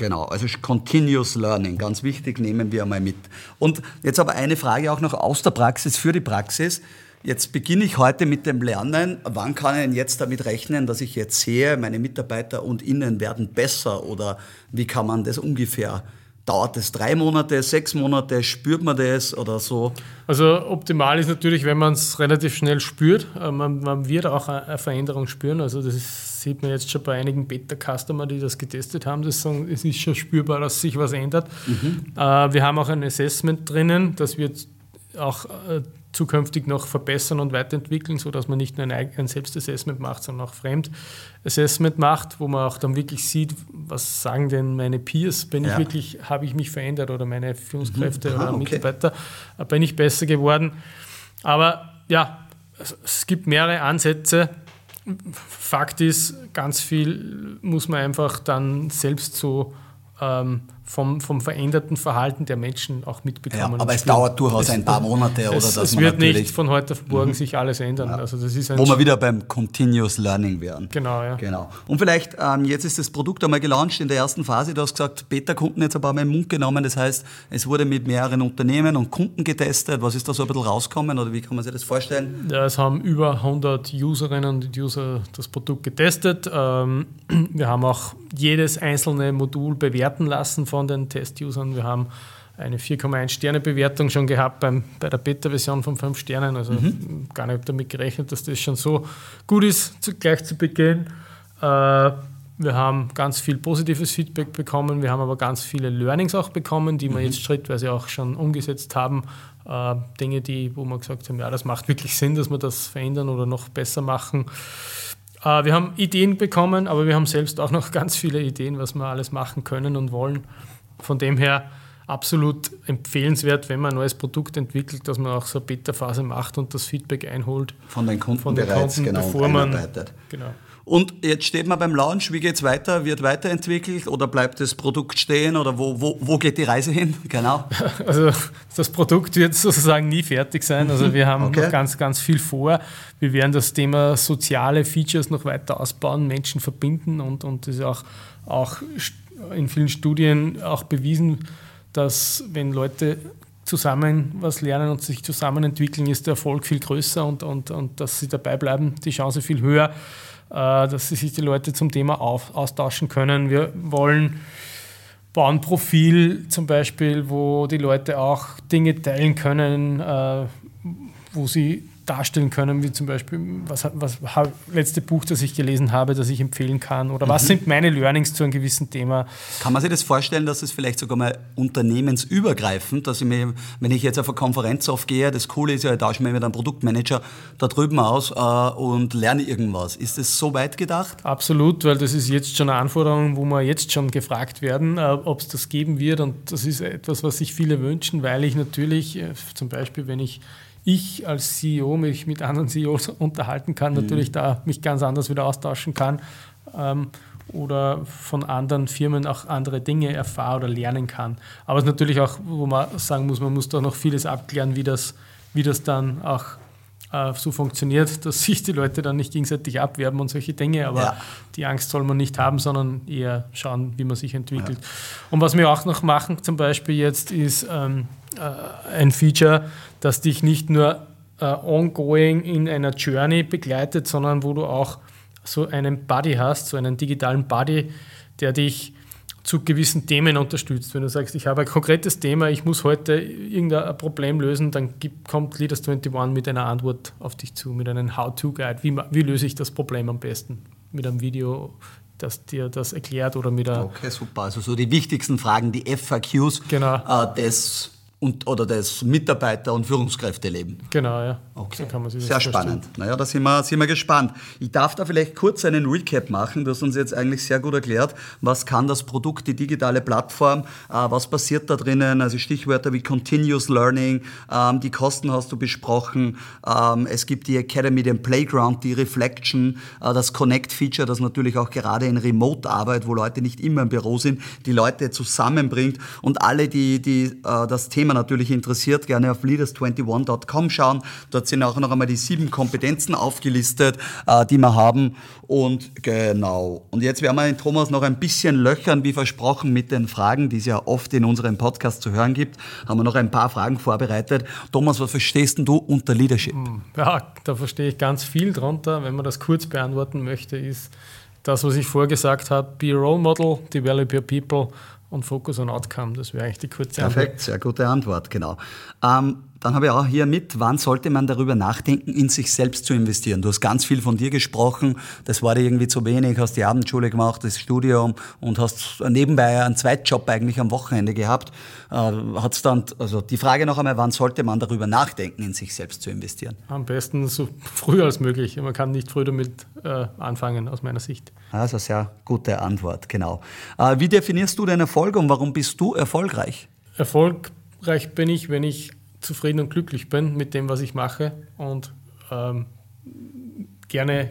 Genau, also Continuous Learning, ganz wichtig, nehmen wir einmal mit. Und jetzt aber eine Frage auch noch aus der Praxis für die Praxis. Jetzt beginne ich heute mit dem Lernen. Wann kann ich denn jetzt damit rechnen, dass ich jetzt sehe, meine Mitarbeiter und Innen werden besser oder wie kann man das ungefähr Dauert es drei Monate, sechs Monate? Spürt man das oder so? Also optimal ist natürlich, wenn man es relativ schnell spürt. Äh, man, man, wird auch eine Veränderung spüren. Also das sieht man jetzt schon bei einigen Beta-Customer, die das getestet haben. Das sagen, es ist schon spürbar, dass sich was ändert. Mhm. Äh, wir haben auch ein Assessment drinnen, das wird auch äh, zukünftig noch verbessern und weiterentwickeln, sodass man nicht nur ein, ein Selbstassessment macht, sondern auch Fremdassessment macht, wo man auch dann wirklich sieht, was sagen denn meine Peers, bin ja. ich wirklich, habe ich mich verändert oder meine Führungskräfte mhm. Aha, oder okay. Mitarbeiter, äh, bin ich besser geworden. Aber ja, es gibt mehrere Ansätze. Fakt ist, ganz viel muss man einfach dann selbst so ähm, vom, vom veränderten Verhalten der Menschen auch mitbekommen. Ja, aber es dauert durchaus es, ein paar Monate. Es, oder dass es wird nicht von heute auf morgen mhm. sich alles ändern. Ja. Also das ist Wo wir wieder beim Continuous Learning wären. Genau, ja. Genau. Und vielleicht, ähm, jetzt ist das Produkt einmal gelauncht in der ersten Phase. Du hast gesagt, Beta-Kunden jetzt ein paar Mal im Mund genommen. Das heißt, es wurde mit mehreren Unternehmen und Kunden getestet. Was ist da so ein bisschen rausgekommen oder wie kann man sich das vorstellen? Ja, es haben über 100 Userinnen und User das Produkt getestet. Ähm, wir haben auch jedes einzelne Modul bewerten lassen von den Test-Usern. Wir haben eine 4,1 Sterne Bewertung schon gehabt beim, bei der Beta-Version von 5 Sternen. Also mhm. gar nicht damit gerechnet, dass das schon so gut ist, zu, gleich zu Beginn. Äh, wir haben ganz viel positives Feedback bekommen. Wir haben aber ganz viele Learnings auch bekommen, die wir mhm. jetzt schrittweise auch schon umgesetzt haben. äh, Dinge, die, wo wir gesagt haben, ja, das macht wirklich Sinn, dass wir das verändern oder noch besser machen. Äh, wir haben Ideen bekommen, aber wir haben selbst auch noch ganz viele Ideen, was wir alles machen können und wollen. Von dem her absolut empfehlenswert, wenn man ein neues Produkt entwickelt, dass man auch so eine Beta-Phase macht und das Feedback einholt. Von den Kunden, von den bereits, Kunden, genau, bevor man, genau. Und jetzt steht man beim Launch, wie geht es weiter? Wird weiterentwickelt oder bleibt das Produkt stehen oder wo, wo, wo geht die Reise hin? Genau. Also das Produkt wird sozusagen nie fertig sein. Also wir haben okay. noch ganz, ganz viel vor. Wir werden das Thema soziale Features noch weiter ausbauen, Menschen verbinden und, und das ist auch, auch in vielen Studien auch bewiesen, dass wenn Leute zusammen was lernen und sich zusammen entwickeln, ist der Erfolg viel größer und, und, und dass sie dabei bleiben, die Chance viel höher, äh, dass sich die Leute zum Thema auf, austauschen können. Wir wollen bauen Profil zum Beispiel, wo die Leute auch Dinge teilen können, äh, wo sie darstellen können, wie zum Beispiel, was, was letzte Buch, das ich gelesen habe, das ich empfehlen kann oder mhm. was sind meine Learnings zu einem gewissen Thema. Kann man sich das vorstellen, dass es vielleicht sogar mal unternehmensübergreifend, dass ich mir, wenn ich jetzt auf eine Konferenz aufgehe, das Coole ist ja, ich tausche mich mit einem Produktmanager da drüben aus äh, und lerne irgendwas. Ist das so weit gedacht? Absolut, weil das ist jetzt schon eine Anforderung, wo wir jetzt schon gefragt werden, äh, ob es das geben wird und das ist etwas, was sich viele wünschen, weil ich natürlich äh, zum Beispiel, wenn ich ich als CEO mich mit anderen CEOs unterhalten kann, mhm. natürlich da mich ganz anders wieder austauschen kann ähm, oder von anderen Firmen auch andere Dinge erfahre oder lernen kann. Aber es ist natürlich auch, wo man sagen muss, man muss da noch vieles abklären, wie das, wie das dann auch äh, so funktioniert, dass sich die Leute dann nicht gegenseitig abwerben und solche Dinge. Aber ja. die Angst soll man nicht haben, sondern eher schauen, wie man sich entwickelt. Ja. Und was wir auch noch machen, zum Beispiel jetzt, ist ähm, äh, ein Feature, das dich nicht nur äh, ongoing in einer Journey begleitet, sondern wo du auch so einen Buddy hast, so einen digitalen Buddy, der dich zu gewissen Themen unterstützt. Wenn du sagst, ich habe ein konkretes Thema, ich muss heute irgendein Problem lösen, dann gibt, kommt Leaders 21 mit einer Antwort auf dich zu, mit einem How-To-Guide. Wie, wie löse ich das Problem am besten? Mit einem Video, das dir das erklärt oder mit einer. Okay, super. Also so die wichtigsten Fragen, die FAQs genau. äh, des und, oder das Mitarbeiter- und Führungskräfteleben. Genau, ja. Okay. So Sehr spannend. Naja, da sind wir, sind wir gespannt. Ich darf da vielleicht kurz einen Recap machen. Du hast uns jetzt eigentlich sehr gut erklärt, was kann das Produkt, die digitale Plattform, äh, was passiert da drinnen, also Stichwörter wie Continuous Learning, ähm, die Kosten hast du besprochen, ähm, es gibt die Academy, den Playground, die Reflection, äh, das Connect-Feature, das natürlich auch gerade in Remote-Arbeit, wo Leute nicht immer im Büro sind, die Leute zusammenbringt und alle, die, die äh, das Thema Thema natürlich interessiert, gerne auf leaders21.com schauen. Dort sind auch noch einmal die sieben Kompetenzen aufgelistet, äh, die wir haben. Und genau. Und jetzt werden wir den Thomas noch ein bisschen löchern, wie versprochen, mit den Fragen, die es ja oft in unserem Podcast zu hören gibt. Haben wir noch ein paar Fragen vorbereitet. Thomas, was verstehst du unter Leadership? Hm, ja, da verstehe ich ganz viel drunter. Wenn man das kurz beantworten möchte, ist das, was ich vorgesagt habe, be a role model, develop your people und Focus on Outcome. Das wäre eigentlich die kurze Antwort. Perfekt, sehr gute Antwort, genau. Ähm, dann habe ich auch hier mit, wann sollte man darüber nachdenken, in sich selbst zu investieren? Du hast ganz viel von dir gesprochen, das war dir irgendwie zu wenig, hast die Abendschule gemacht, das Studium und hast nebenbei einen Zweitjob eigentlich am Wochenende gehabt. Äh, hat's dann, also die Frage noch einmal, wann sollte man darüber nachdenken, in sich selbst zu investieren? Am besten so früh als möglich. Man kann nicht früh damit äh, anfangen, aus meiner Sicht. Also sehr gute Antwort, genau. Äh, wie definierst du deinen Erfolg und warum bist du erfolgreich? Erfolgreich bin ich, wenn ich zufrieden und glücklich bin mit dem, was ich mache und ähm, gerne,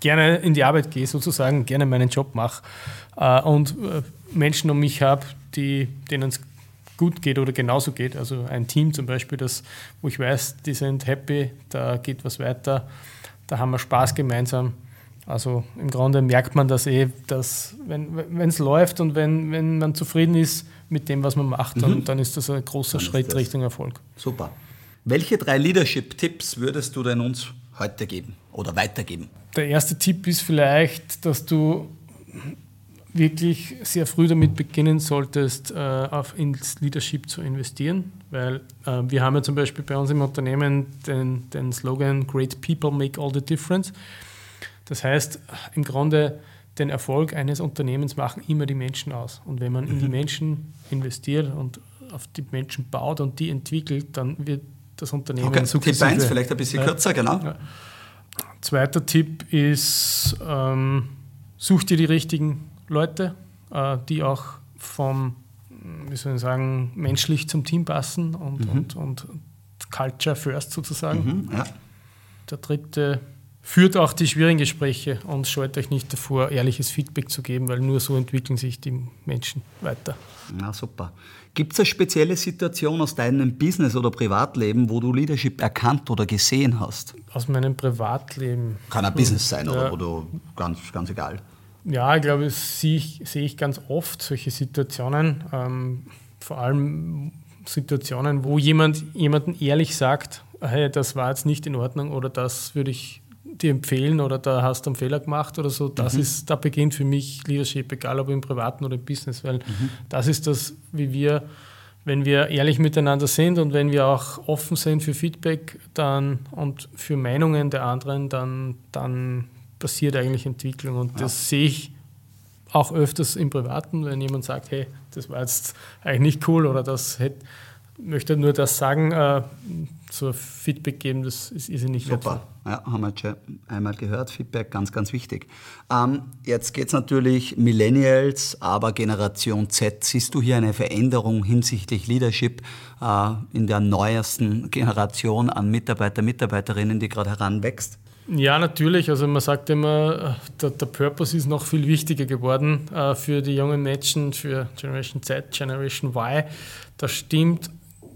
gerne in die Arbeit gehe, sozusagen, gerne meinen Job mache äh, und äh, Menschen um mich habe, denen es gut geht oder genauso geht. Also ein Team zum Beispiel, das, wo ich weiß, die sind happy, da geht was weiter, da haben wir Spaß gemeinsam. Also im Grunde merkt man das eh, dass wenn es läuft und wenn, wenn man zufrieden ist, mit dem, was man macht, dann, mhm. dann ist das ein großer dann Schritt Richtung Erfolg. Super. Welche drei Leadership-Tipps würdest du denn uns heute geben oder weitergeben? Der erste Tipp ist vielleicht, dass du wirklich sehr früh damit beginnen solltest, äh, auf ins Leadership zu investieren, weil äh, wir haben ja zum Beispiel bei uns im Unternehmen den, den Slogan Great People Make All the Difference. Das heißt, im Grunde den Erfolg eines Unternehmens machen immer die Menschen aus. Und wenn man in die mhm. Menschen investiert und auf die Menschen baut und die entwickelt, dann wird das Unternehmen okay. Tipp 1 vielleicht ein bisschen kürzer, genau. Ja. Zweiter Tipp ist, ähm, such dir die richtigen Leute, äh, die auch vom, wie soll ich sagen, menschlich zum Team passen und, mhm. und, und Culture first sozusagen. Mhm, ja. Der dritte führt auch die schwierigen Gespräche und scheut euch nicht davor, ehrliches Feedback zu geben, weil nur so entwickeln sich die Menschen weiter. Na super. Gibt es eine spezielle Situation aus deinem Business oder Privatleben, wo du Leadership erkannt oder gesehen hast? Aus meinem Privatleben. Kann ein Business sein ja. oder, oder ganz, ganz egal. Ja, ich glaube, das sehe ich, sehe ich ganz oft solche Situationen. Ähm, vor allem Situationen, wo jemand jemanden ehrlich sagt, hey, das war jetzt nicht in Ordnung oder das würde ich dir empfehlen oder da hast du einen Fehler gemacht oder so. Das mhm. ist, da beginnt für mich Leadership, egal ob im Privaten oder im Business, weil mhm. das ist das, wie wir, wenn wir ehrlich miteinander sind und wenn wir auch offen sind für Feedback dann und für Meinungen der anderen, dann, dann passiert eigentlich Entwicklung. Und ja. das sehe ich auch öfters im Privaten, wenn jemand sagt, hey, das war jetzt eigentlich nicht cool oder das hätte, möchte nur das sagen, äh, so Feedback geben, das ist irrsinnig Super. Ja, haben wir schon einmal gehört. Feedback, ganz, ganz wichtig. Ähm, jetzt geht es natürlich Millennials, aber Generation Z. Siehst du hier eine Veränderung hinsichtlich Leadership äh, in der neuesten Generation an Mitarbeiter, Mitarbeiterinnen, die gerade heranwächst? Ja, natürlich. Also man sagt immer, der, der Purpose ist noch viel wichtiger geworden äh, für die jungen Menschen, für Generation Z, Generation Y. Das stimmt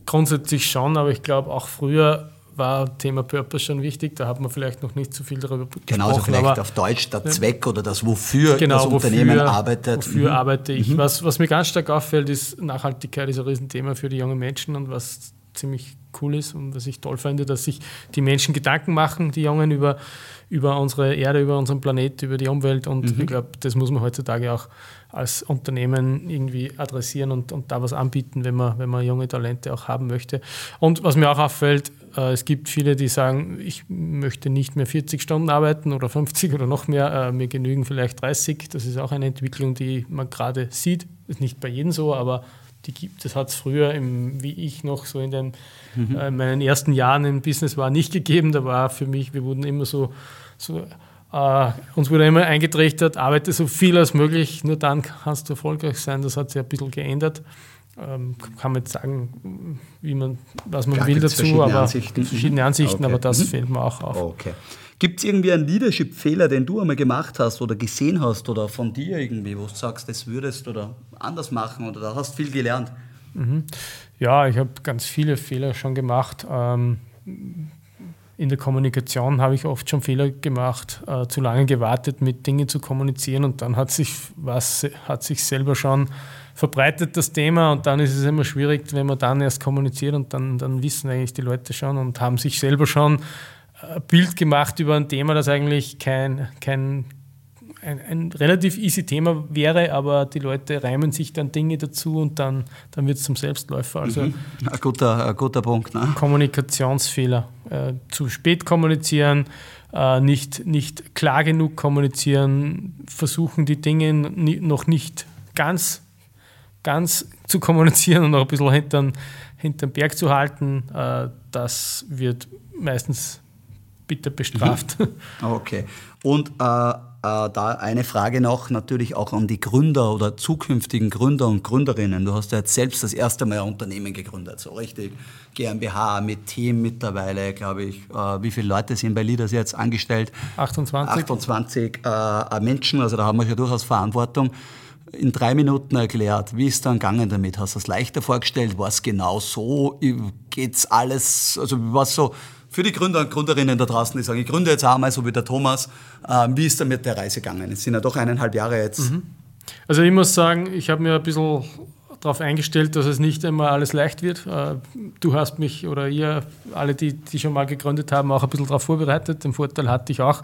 grundsätzlich schon, aber ich glaube auch früher war Thema Purpose schon wichtig. Da hat man vielleicht noch nicht so viel darüber gesprochen. Genauso vielleicht aber, auf Deutsch der Zweck oder das Wofür genau, das wofür, Unternehmen arbeitet. Wofür mhm. arbeite ich? Mhm. Was, was mir ganz stark auffällt, ist Nachhaltigkeit ist ein Riesenthema für die jungen Menschen und was ziemlich cool ist und was ich toll finde, dass sich die Menschen Gedanken machen, die Jungen, über, über unsere Erde, über unseren Planet, über die Umwelt. Und mhm. ich glaube, das muss man heutzutage auch als Unternehmen irgendwie adressieren und, und da was anbieten, wenn man, wenn man junge Talente auch haben möchte. Und was mir auch auffällt, äh, es gibt viele, die sagen, ich möchte nicht mehr 40 Stunden arbeiten oder 50 oder noch mehr, äh, mir genügen vielleicht 30. Das ist auch eine Entwicklung, die man gerade sieht. Ist nicht bei jedem so, aber die gibt. Das hat es früher, im, wie ich noch so in den, mhm. äh, meinen ersten Jahren im Business war, nicht gegeben. Da war für mich, wir wurden immer so, so äh, uns wurde immer eingetrichtert, arbeite so viel als möglich, nur dann kannst du erfolgreich sein. Das hat sich ein bisschen geändert. Ähm, kann man jetzt sagen, wie man, was man Klar, will dazu, aber Ansichten. verschiedene Ansichten, okay. aber das mhm. fällt mir auch auf. Okay. Gibt es irgendwie einen Leadership-Fehler, den du einmal gemacht hast oder gesehen hast oder von dir irgendwie, wo du sagst, das würdest oder anders machen oder da hast viel gelernt? Mhm. Ja, ich habe ganz viele Fehler schon gemacht. Ähm, in der Kommunikation habe ich oft schon Fehler gemacht, äh, zu lange gewartet, mit Dingen zu kommunizieren und dann hat sich was hat sich selber schon verbreitet das Thema und dann ist es immer schwierig, wenn man dann erst kommuniziert und dann, dann wissen eigentlich die Leute schon und haben sich selber schon ein Bild gemacht über ein Thema, das eigentlich kein, kein ein, ein relativ easy Thema wäre, aber die Leute reimen sich dann Dinge dazu und dann, dann wird es zum Selbstläufer. Also mhm. ein, guter, ein guter Punkt. Ne? Kommunikationsfehler. Äh, zu spät kommunizieren, äh, nicht, nicht klar genug kommunizieren, versuchen die Dinge noch nicht ganz, ganz zu kommunizieren und noch ein bisschen hinter den Berg zu halten. Äh, das wird meistens bitter bestraft. Mhm. Okay. Und äh, äh, da eine Frage noch natürlich auch an die Gründer oder zukünftigen Gründer und Gründerinnen. Du hast ja jetzt selbst das erste Mal ein Unternehmen gegründet, so richtig GmbH mit Team mittlerweile, glaube ich. Äh, wie viele Leute sind bei Leaders jetzt angestellt? 28. 28 äh, Menschen, also da haben wir ja durchaus Verantwortung in drei Minuten erklärt. Wie ist dann gegangen damit? Hast du es leichter vorgestellt? War es genau so? Geht es alles? Also was so für die Gründer und Gründerinnen da draußen, die sagen, ich gründe jetzt einmal, so wie der Thomas. Äh, wie ist damit der Reise gegangen? Es sind ja doch eineinhalb Jahre jetzt. Mhm. Also ich muss sagen, ich habe mir ein bisschen darauf eingestellt, dass es nicht immer alles leicht wird. Äh, du hast mich oder ihr, alle, die, die schon mal gegründet haben, auch ein bisschen darauf vorbereitet. Den Vorteil hatte ich auch.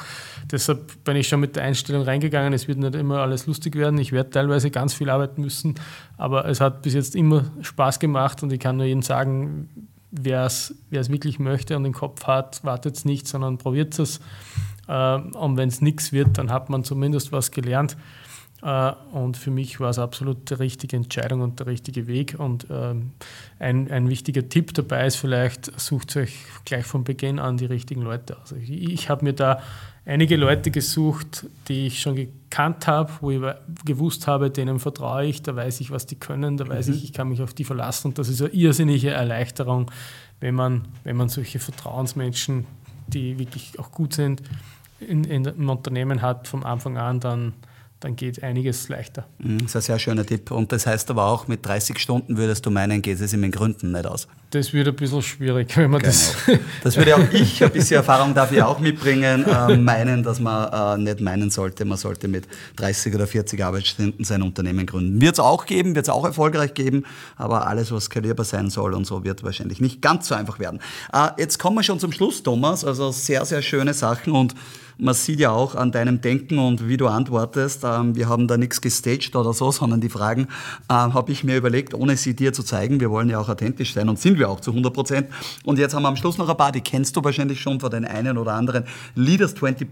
Deshalb bin ich schon mit der Einstellung reingegangen. Es wird nicht immer alles lustig werden. Ich werde teilweise ganz viel arbeiten müssen. Aber es hat bis jetzt immer Spaß gemacht und ich kann nur jedem sagen, wer es wirklich möchte und den Kopf hat, wartet es nicht, sondern probiert es. Äh, und wenn es nichts wird, dann hat man zumindest was gelernt. Äh, und für mich war es absolut die richtige Entscheidung und der richtige Weg. Und ähm, ein, ein wichtiger Tipp dabei ist vielleicht, sucht euch gleich von Beginn an die richtigen Leute aus. Ich, ich habe mir da einige Leute gesucht, die ich schon gekannt habe, wo ich gewusst habe, denen vertraue ich, da weiß ich, was die können, da weiß mhm. ich, ich kann mich auf die verlassen. Und das ist eine irrsinnige Erleichterung, wenn man, wenn man solche Vertrauensmenschen, die wirklich auch gut sind, in, in, im Unternehmen hat, vom Anfang an, dann dann geht einiges leichter. Mhm, das ist ein sehr schöner Tipp. Und das heißt aber auch, mit 30 Stunden würdest du meinen, geht es in den Gründen nicht aus. Das wird ein bisschen schwierig, wenn man genau. das. Das würde auch ich, ein bisschen Erfahrung darf ich auch mitbringen, äh, meinen, dass man äh, nicht meinen sollte, man sollte mit 30 oder 40 Arbeitsstunden sein Unternehmen gründen. Wird es auch geben, wird es auch erfolgreich geben, aber alles, was skalierbar sein soll und so, wird wahrscheinlich nicht ganz so einfach werden. Äh, jetzt kommen wir schon zum Schluss, Thomas. Also sehr, sehr schöne Sachen und man sieht ja auch an deinem Denken und wie du antwortest, ähm, wir haben da nichts gestaged oder so, sondern die Fragen äh, habe ich mir überlegt, ohne sie dir zu zeigen. Wir wollen ja auch authentisch sein und sind wir auch zu 100 Prozent. Und jetzt haben wir am Schluss noch ein paar, die kennst du wahrscheinlich schon von den einen oder anderen Leaders 21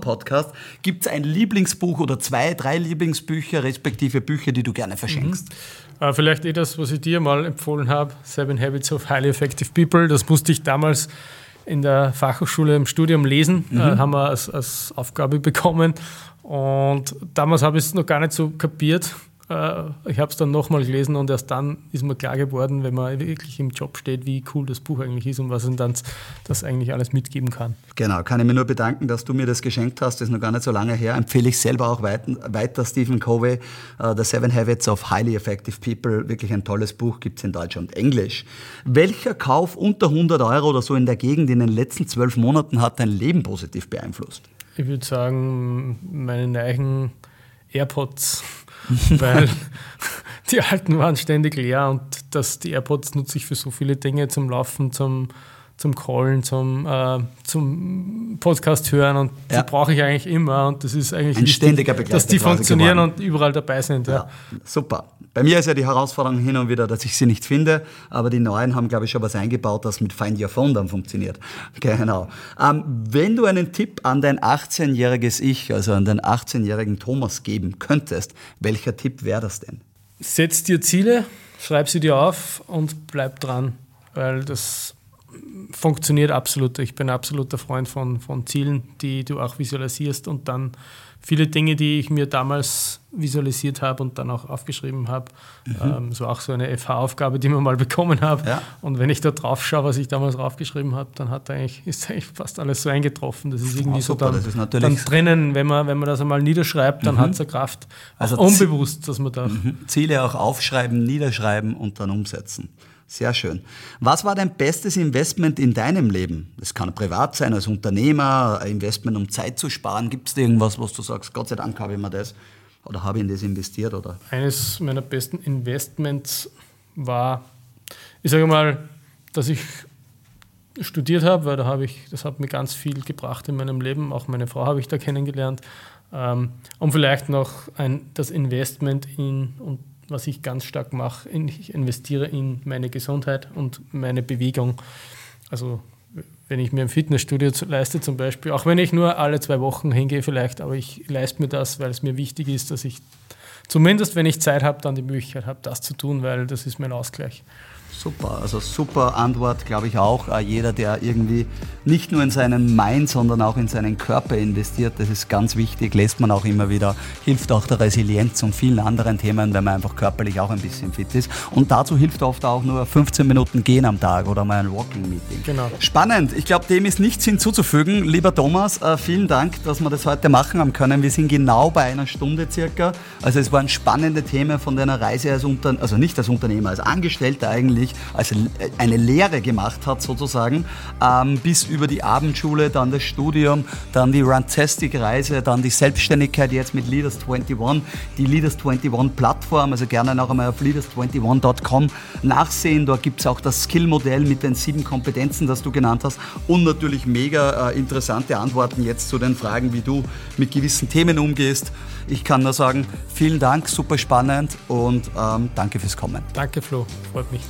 Podcast. Gibt es ein Lieblingsbuch oder zwei, drei Lieblingsbücher, respektive Bücher, die du gerne verschenkst? Mhm. Äh, vielleicht eh das, was ich dir mal empfohlen habe, Seven Habits of Highly Effective People. Das musste ich damals in der Fachhochschule im Studium lesen, mhm. äh, haben wir als, als Aufgabe bekommen. Und damals habe ich es noch gar nicht so kapiert. Äh, ich habe es dann nochmal gelesen und erst dann ist mir klar geworden, wenn man wirklich im Job steht, wie cool das Buch eigentlich ist und was es dann das eigentlich alles mitgeben kann. Genau, kann ich mir nur bedanken, dass du mir das geschenkt hast. Das ist noch gar nicht so lange her. Empfehle ich selber auch weiter, Stephen Covey, uh, The Seven Habits of Highly Effective People. Wirklich ein tolles Buch, gibt es in Deutsch und Englisch. Welcher Kauf unter 100 Euro oder so in der Gegend in den letzten zwölf Monaten hat dein Leben positiv beeinflusst? Ich würde sagen, meine neuen AirPods weil die alten waren ständig leer und das, die AirPods nutze ich für so viele Dinge zum Laufen, zum zum Callen, zum, äh, zum Podcast hören und ja. die brauche ich eigentlich immer und das ist eigentlich ein ständiger Begleiter, dass die funktionieren geworden. und überall dabei sind. Ja. ja. super. Bei mir ist ja die Herausforderung hin und wieder, dass ich sie nicht finde, aber die neuen haben, glaube ich, schon was eingebaut, das mit Find Your Phone dann funktioniert. Genau. Ähm, wenn du einen Tipp an dein 18-jähriges Ich, also an den 18-jährigen Thomas geben könntest, welcher Tipp wäre das denn? Setz dir Ziele, schreib sie dir auf und bleib dran, weil das funktioniert absolut. Ich bin absoluter Freund von, von Zielen, die du auch visualisierst und dann viele Dinge, die ich mir damals visualisiert habe und dann auch aufgeschrieben habe. Mhm. Ähm, so auch so eine FH-Aufgabe, die man mal bekommen habe. Ja. Und wenn ich da drauf schaue, was ich damals draufgeschrieben habe, dann hat eigentlich, ist eigentlich fast alles so eingetroffen. Das ist irgendwie oh, super, so dann, dann, drinnen, wenn man, wenn man das einmal niederschreibt, dann mhm. hat es eine Kraft. Also unbewusst, dass man da. Mhm. Ziele auch aufschreiben, niederschreiben und dann umsetzen. Sehr schön. Was war dein bestes Investment in deinem Leben? Das kann privat sein, als Unternehmer, ein Investment, um Zeit zu sparen. Gibt es irgendwas, was du sagst, Gott sei Dank habe ich mir das oder habe ich in das investiert? Oder? Eines meiner besten Investments war, ich sage mal, dass ich studiert habe, weil da habe ich, das hat mir ganz viel gebracht in meinem Leben. Auch meine Frau habe ich da kennengelernt. Ähm, und vielleicht noch ein, das Investment in und was ich ganz stark mache, ich investiere in meine Gesundheit und meine Bewegung. Also wenn ich mir ein Fitnessstudio leiste zum Beispiel, auch wenn ich nur alle zwei Wochen hingehe vielleicht, aber ich leiste mir das, weil es mir wichtig ist, dass ich zumindest, wenn ich Zeit habe, dann die Möglichkeit habe, das zu tun, weil das ist mein Ausgleich. Super, also super Antwort, glaube ich auch. Äh, jeder, der irgendwie nicht nur in seinen Mind, sondern auch in seinen Körper investiert, das ist ganz wichtig, lässt man auch immer wieder, hilft auch der Resilienz und vielen anderen Themen, wenn man einfach körperlich auch ein bisschen fit ist. Und dazu hilft oft auch nur 15 Minuten gehen am Tag oder mal ein Walking-Meeting. Genau. Spannend, ich glaube, dem ist nichts hinzuzufügen. Lieber Thomas, äh, vielen Dank, dass wir das heute machen haben können. Wir sind genau bei einer Stunde circa. Also es waren spannende Themen von deiner Reise als Unternehmer, also nicht als Unternehmer, als Angestellter eigentlich also eine Lehre gemacht hat sozusagen, ähm, bis über die Abendschule, dann das Studium, dann die Runtastic-Reise, dann die Selbstständigkeit jetzt mit Leaders 21, die Leaders 21 Plattform, also gerne noch einmal auf leaders21.com nachsehen. Dort gibt es auch das Skill-Modell mit den sieben Kompetenzen, das du genannt hast und natürlich mega äh, interessante Antworten jetzt zu den Fragen, wie du mit gewissen Themen umgehst. Ich kann nur sagen, vielen Dank, super spannend und ähm, danke fürs Kommen. Danke Flo, freut mich.